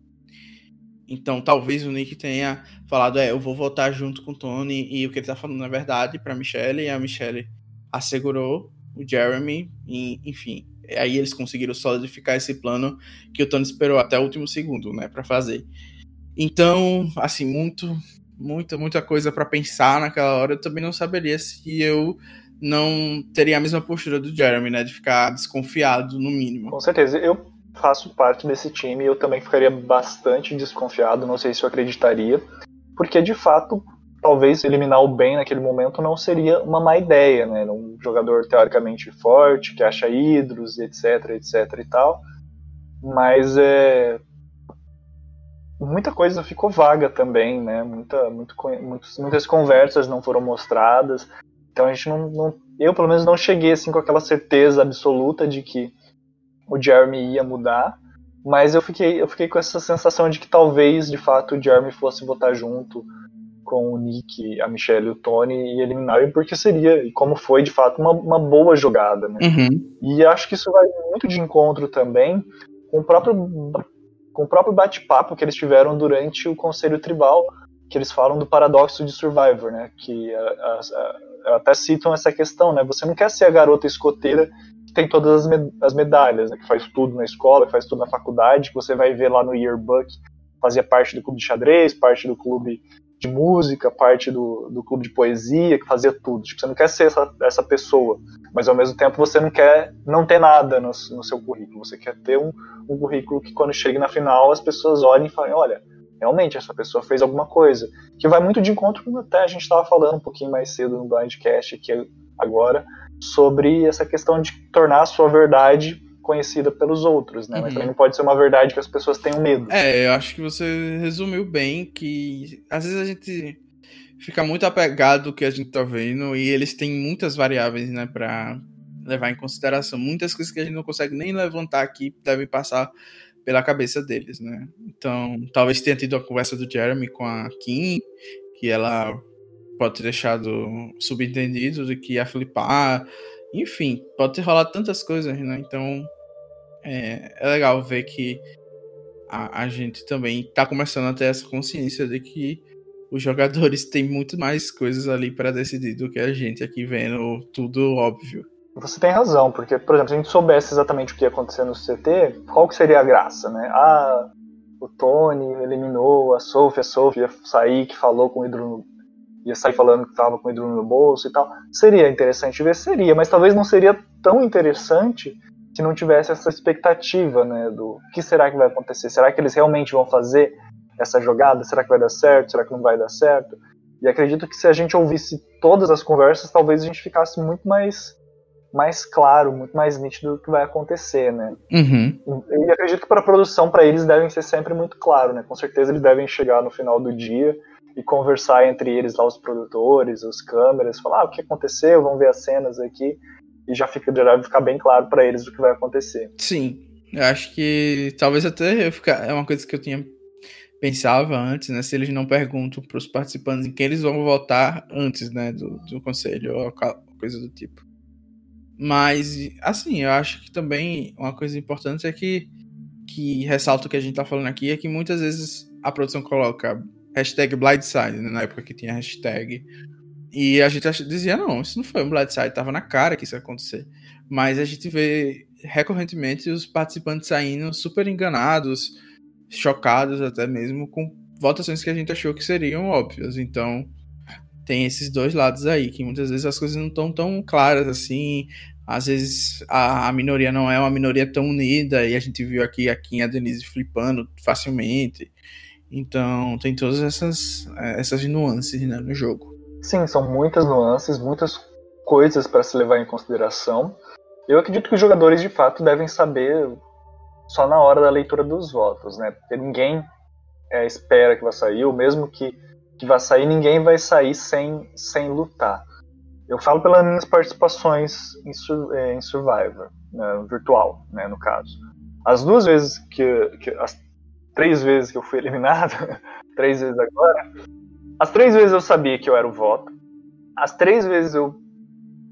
[SPEAKER 2] então, talvez o Nick tenha falado, é, eu vou votar junto com o Tony, e o que ele tá falando é verdade pra Michelle, e a Michelle assegurou o Jeremy, e, enfim. Aí eles conseguiram solidificar esse plano que o Tony esperou até o último segundo, né, para fazer. Então, assim, muito, muita, muita coisa para pensar naquela hora. Eu também não saberia se eu não teria a mesma postura do Jeremy, né, de ficar desconfiado no mínimo.
[SPEAKER 3] Com certeza. Eu faço parte desse time eu também ficaria bastante desconfiado, não sei se eu acreditaria, porque de fato, talvez eliminar o Ben naquele momento não seria uma má ideia, né? Um jogador teoricamente forte, que acha hidros, etc, etc e tal, mas é muita coisa ficou vaga também, né? Muita, muito, muitas, muitas conversas não foram mostradas. Então a gente não, não, eu pelo menos não cheguei assim com aquela certeza absoluta de que o Jeremy ia mudar, mas eu fiquei, eu fiquei com essa sensação de que talvez, de fato, o Jeremy fosse votar junto com o Nick, a Michelle e o Tony e eliminarem, porque seria, e como foi, de fato, uma, uma boa jogada. Né?
[SPEAKER 2] Uhum.
[SPEAKER 3] E acho que isso vai muito de encontro também com o próprio, com o próprio bate-papo que eles tiveram durante o Conselho Tribal, que eles falam do paradoxo de Survivor, né? que a, a, a, até citam essa questão, né? Você não quer ser a garota escoteira tem todas as, med as medalhas, né, que faz tudo na escola, que faz tudo na faculdade, que você vai ver lá no yearbook, fazia parte do clube de xadrez, parte do clube de música, parte do, do clube de poesia, que fazia tudo. Tipo, você não quer ser essa, essa pessoa, mas ao mesmo tempo você não quer não ter nada no, no seu currículo. Você quer ter um, um currículo que quando chegue na final as pessoas olhem e falem, olha, realmente essa pessoa fez alguma coisa. Que vai muito de encontro com até a gente estava falando um pouquinho mais cedo no Blindcast aqui agora, sobre essa questão de tornar a sua verdade conhecida pelos outros, né? Uhum. Mas também não pode ser uma verdade que as pessoas tenham medo.
[SPEAKER 2] É, eu acho que você resumiu bem que às vezes a gente fica muito apegado ao que a gente tá vendo e eles têm muitas variáveis, né, para levar em consideração. Muitas coisas que a gente não consegue nem levantar aqui devem passar pela cabeça deles, né? Então, talvez tenha tido a conversa do Jeremy com a Kim, que ela pode ter deixado subentendido de que ia flipar. Enfim, pode ter rolado tantas coisas, né? Então é, é legal ver que a, a, gente também tá começando a ter essa consciência de que os jogadores têm muito mais coisas ali para decidir do que a gente aqui vendo tudo óbvio.
[SPEAKER 3] Você tem razão, porque, por exemplo, se a gente soubesse exatamente o que ia acontecer no CT, qual que seria a graça, né? Ah, o Tony eliminou a Sophie, a Sophie ia sair que falou com o Hidro ia sair falando que estava com o no bolso e tal. Seria interessante ver, seria, mas talvez não seria tão interessante se não tivesse essa expectativa, né, do que será que vai acontecer? Será que eles realmente vão fazer essa jogada? Será que vai dar certo? Será que não vai dar certo? E acredito que se a gente ouvisse todas as conversas, talvez a gente ficasse muito mais mais claro, muito mais nítido do que vai acontecer, né?
[SPEAKER 2] Uhum.
[SPEAKER 3] E acredito que para a produção, para eles, devem ser sempre muito claro, né? Com certeza eles devem chegar no final do dia e conversar entre eles lá, os produtores, os câmeras, falar ah, o que aconteceu, vamos ver as cenas aqui, e já fica, já ficar bem claro para eles o que vai acontecer.
[SPEAKER 2] Sim, eu acho que talvez até ficar, é uma coisa que eu tinha pensava antes, né? Se eles não perguntam para os participantes em quem eles vão votar antes, né, do, do conselho ou coisa do tipo. Mas, assim, eu acho que também uma coisa importante é que, que ressalta o que a gente tá falando aqui, é que muitas vezes a produção coloca hashtag blindside, né, na época que tinha hashtag. E a gente dizia, não, isso não foi um blindside, tava na cara que isso ia acontecer. Mas a gente vê recorrentemente os participantes saindo super enganados, chocados até mesmo, com votações que a gente achou que seriam óbvias. Então, tem esses dois lados aí, que muitas vezes as coisas não estão tão claras assim. Às vezes a, a, minoria não é uma minoria tão unida, e a gente viu aqui a Kim e a Denise flipando facilmente. Então tem todas essas, essas nuances né, no jogo.
[SPEAKER 3] Sim, são muitas nuances, muitas coisas para se levar em consideração. Eu acredito que os jogadores de fato devem saber só na hora da leitura dos votos, né? Porque ninguém é, espera que vá sair, ou mesmo que que vai sair, ninguém vai sair sem, sem lutar. Eu falo pelas minhas participações em, é, em Survivor, né, virtual, né, no caso. As duas vezes que, que, As três vezes que eu fui eliminado, (laughs) três vezes agora, as três vezes eu sabia que eu era o voto. As três vezes eu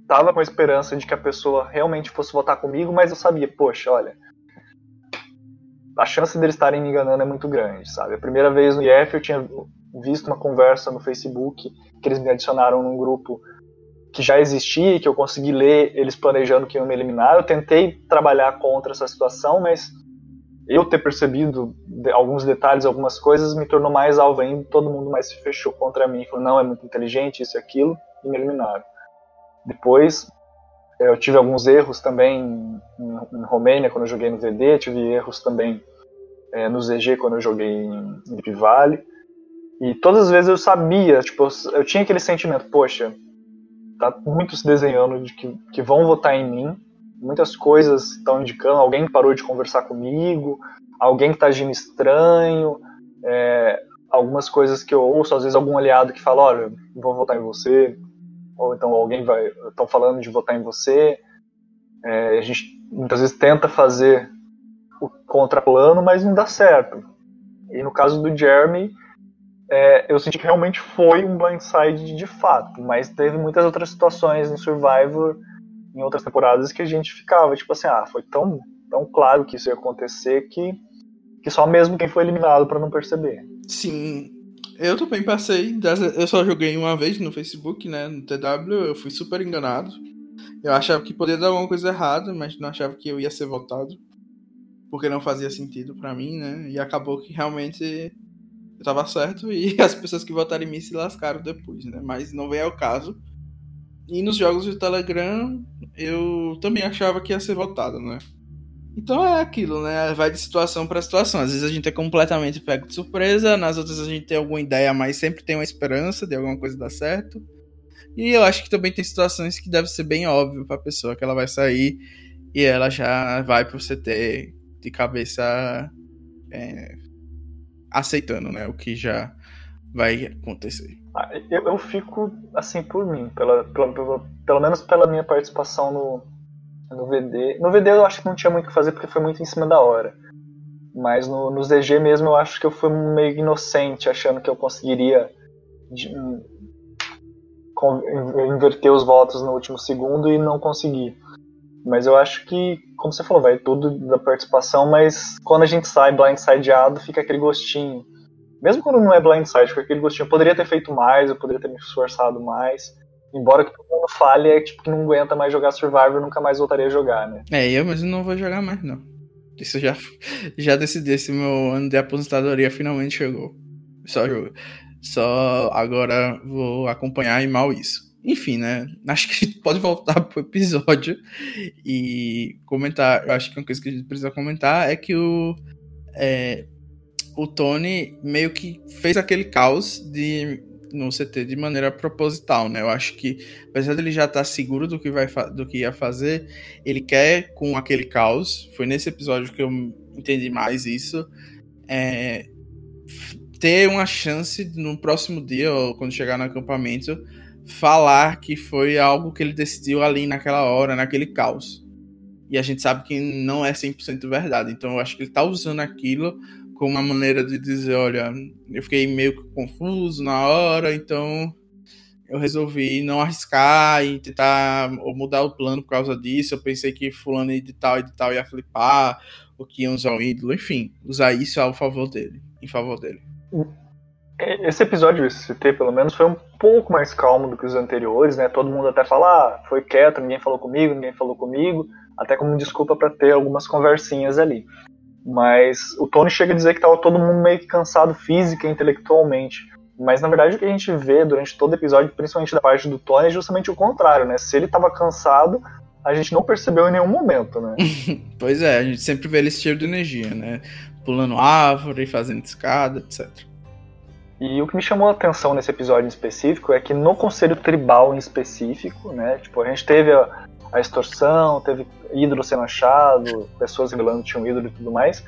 [SPEAKER 3] tava com a esperança de que a pessoa realmente fosse votar comigo, mas eu sabia, poxa, olha, a chance deles estarem me enganando é muito grande, sabe? A primeira vez no IF eu tinha visto uma conversa no Facebook que eles me adicionaram num grupo que já existia, que eu consegui ler eles planejando que iam me eliminar. Eu tentei trabalhar contra essa situação, mas eu ter percebido alguns detalhes, algumas coisas, me tornou mais alvo ainda. Todo mundo mais se fechou contra mim, falou: não, é muito inteligente, isso e aquilo, e me eliminaram. Depois, eu tive alguns erros também em, em Romênia, quando eu joguei no VD, tive erros também é, no ZG, quando eu joguei em Deep Valley. E todas as vezes eu sabia, tipo, eu tinha aquele sentimento, poxa, tá muito se desenhando de que, que vão votar em mim, muitas coisas estão indicando, alguém parou de conversar comigo, alguém que tá agindo estranho, é, algumas coisas que eu ouço, às vezes algum aliado que fala, olha, vou votar em você, ou então alguém vai, estão falando de votar em você, é, a gente muitas vezes tenta fazer o contraplano, mas não dá certo. E no caso do Jeremy, é, eu senti que realmente foi um blindside de fato, mas teve muitas outras situações em Survivor, em outras temporadas, que a gente ficava tipo assim, ah, foi tão, tão claro que isso ia acontecer que, que só mesmo quem foi eliminado para não perceber.
[SPEAKER 2] Sim, eu também passei, eu só joguei uma vez no Facebook, né, no TW, eu fui super enganado. Eu achava que poderia dar alguma coisa errada, mas não achava que eu ia ser votado, porque não fazia sentido para mim, né, e acabou que realmente eu tava certo e (laughs) as pessoas que votaram em mim se lascaram depois, né? Mas não vem ao caso. E nos jogos de Telegram, eu também achava que ia ser votado, né? Então é aquilo, né? Vai de situação para situação. Às vezes a gente é completamente pego de surpresa, nas outras a gente tem alguma ideia, mas sempre tem uma esperança de alguma coisa dar certo. E eu acho que também tem situações que deve ser bem óbvio para a pessoa que ela vai sair e ela já vai pro CT de cabeça é, aceitando, né? O que já vai acontecer.
[SPEAKER 3] Eu, eu fico assim por mim, pela, pela, pela, pelo menos pela minha participação no, no VD. No VD eu acho que não tinha muito o que fazer porque foi muito em cima da hora. Mas no, no ZG mesmo eu acho que eu fui meio inocente, achando que eu conseguiria de, com, inverter os votos no último segundo e não consegui. Mas eu acho que, como você falou, vai tudo da participação, mas quando a gente sai blindsideado, fica aquele gostinho Mesmo quando não é blindside, com aquele gostinho, eu poderia ter feito mais, eu poderia ter me esforçado mais. Embora que todo mundo fale, é tipo que não aguenta mais jogar Survivor, nunca mais voltaria a jogar, né?
[SPEAKER 2] É, eu mesmo não vou jogar mais, não. Isso já, (laughs) já decidi, esse meu ano de aposentadoria finalmente chegou. Só jogo. Só agora vou acompanhar e mal isso. Enfim, né? (laughs) Acho que a gente pode voltar pro episódio e comentar. Eu acho que uma coisa que a gente precisa comentar é que o. É, o Tony meio que fez aquele caos de no CT de maneira proposital, né? Eu acho que, apesar dele já estar tá seguro do que, vai do que ia fazer, ele quer, com aquele caos, foi nesse episódio que eu entendi mais isso, é, ter uma chance no próximo dia, ou quando chegar no acampamento, falar que foi algo que ele decidiu ali naquela hora, naquele caos. E a gente sabe que não é 100% verdade. Então eu acho que ele tá usando aquilo como uma maneira de dizer, olha, eu fiquei meio confuso na hora, então eu resolvi não arriscar e tentar ou mudar o plano por causa disso. Eu pensei que fulano de tal e de tal ia flipar, ou que ia usar o ídolo, enfim, usar isso ao favor dele, em favor dele.
[SPEAKER 3] Esse episódio, esse CT, pelo menos, foi um pouco mais calmo do que os anteriores, né? Todo mundo até fala, ah, foi quieto, ninguém falou comigo, ninguém falou comigo, até como desculpa para ter algumas conversinhas ali. Mas o Tony chega a dizer que estava todo mundo meio que cansado física e intelectualmente. Mas na verdade o que a gente vê durante todo o episódio, principalmente da parte do Tony, é justamente o contrário, né? Se ele estava cansado, a gente não percebeu em nenhum momento, né? (laughs)
[SPEAKER 2] pois é, a gente sempre vê ele cheio de energia, né? Pulando árvore, fazendo escada, etc.
[SPEAKER 3] E o que me chamou a atenção nesse episódio em específico é que no Conselho Tribal em específico, né? Tipo, a gente teve a, a extorsão, teve ídolo sendo achado, pessoas revelando que tinham ídolo e tudo mais.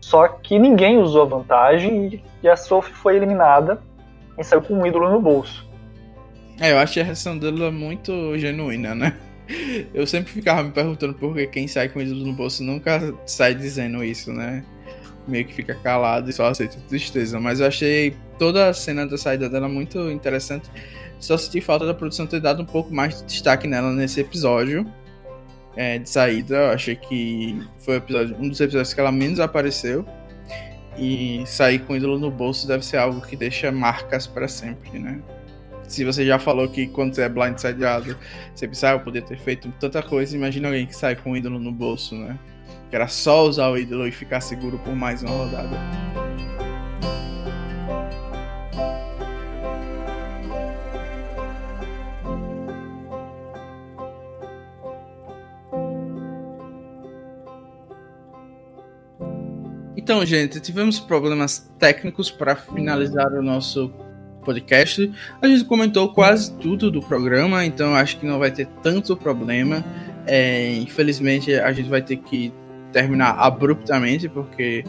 [SPEAKER 3] Só que ninguém usou a vantagem e a Sophie foi eliminada e saiu com um ídolo no bolso.
[SPEAKER 2] É, eu achei a reação dela muito genuína, né? (laughs) Eu sempre ficava me perguntando por que quem sai com ídolo no bolso nunca sai dizendo isso, né? Meio que fica calado e só aceita tristeza. Mas eu achei toda a cena da saída dela muito interessante. Só senti falta da produção ter dado um pouco mais de destaque nela nesse episódio é, de saída. Eu achei que foi episódio, um dos episódios que ela menos apareceu. E sair com o ídolo no bolso deve ser algo que deixa marcas para sempre, né? Se você já falou que quando você é blindsideado, você pensa, ah, eu poderia ter feito tanta coisa, imagina alguém que sai com o ídolo no bolso, né? Que era só usar o ídolo e ficar seguro por mais uma rodada. Então, gente, tivemos problemas técnicos para finalizar o nosso podcast. A gente comentou quase tudo do programa, então acho que não vai ter tanto problema. É, infelizmente, a gente vai ter que terminar abruptamente, porque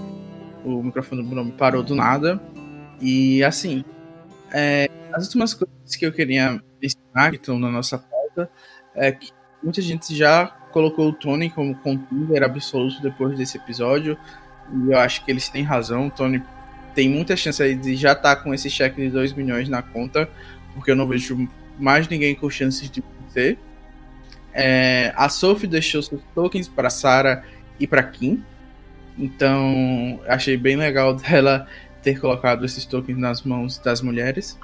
[SPEAKER 2] o microfone do Bruno parou do nada. E assim, é, as últimas coisas que eu queria ensinar, que estão na nossa pauta, é que muita gente já colocou o Tony como contender absoluto depois desse episódio. E eu acho que eles têm razão. O Tony tem muita chance aí de já estar tá com esse cheque de 2 milhões na conta, porque eu não vejo mais ninguém com chances de vencer. É, a Sophie deixou seus tokens para Sarah e para Kim. Então, achei bem legal (laughs) dela ter colocado esses tokens nas mãos das mulheres.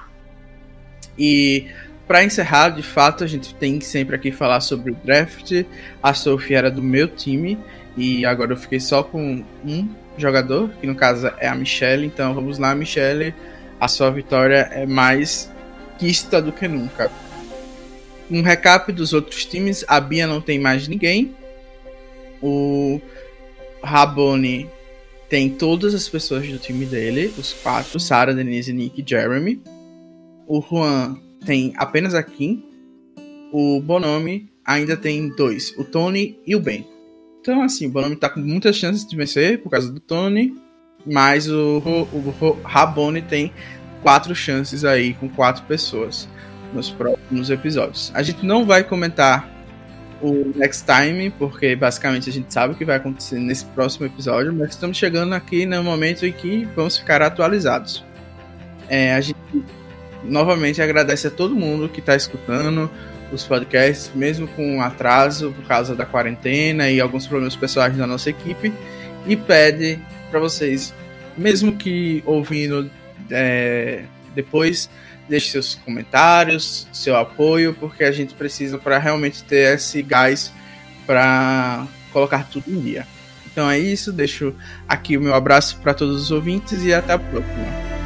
[SPEAKER 2] E para encerrar, de fato, a gente tem que sempre aqui falar sobre o draft. A Sophie era do meu time e agora eu fiquei só com um jogador, que no caso é a Michelle. Então vamos lá, Michelle. A sua vitória é mais quista do que nunca. Um recap dos outros times: a Bia não tem mais ninguém. O Rabone tem todas as pessoas do time dele, os quatro: Sarah, Denise, Nick e Jeremy. O Juan tem apenas a Kim. O Bonomi ainda tem dois: o Tony e o Ben. Então, assim, o Bonami tá com muitas chances de vencer por causa do Tony, mas o, o, o Rabone tem quatro chances aí com quatro pessoas nos próximos episódios. A gente não vai comentar o Next Time, porque basicamente a gente sabe o que vai acontecer nesse próximo episódio, mas estamos chegando aqui no momento em que vamos ficar atualizados. É, a gente novamente agradece a todo mundo que está escutando, os podcasts, mesmo com atraso por causa da quarentena e alguns problemas pessoais da nossa equipe, e pede para vocês, mesmo que ouvindo é, depois deixe seus comentários, seu apoio, porque a gente precisa para realmente ter esse gás para colocar tudo em dia. Então é isso, deixo aqui o meu abraço para todos os ouvintes e até a próxima.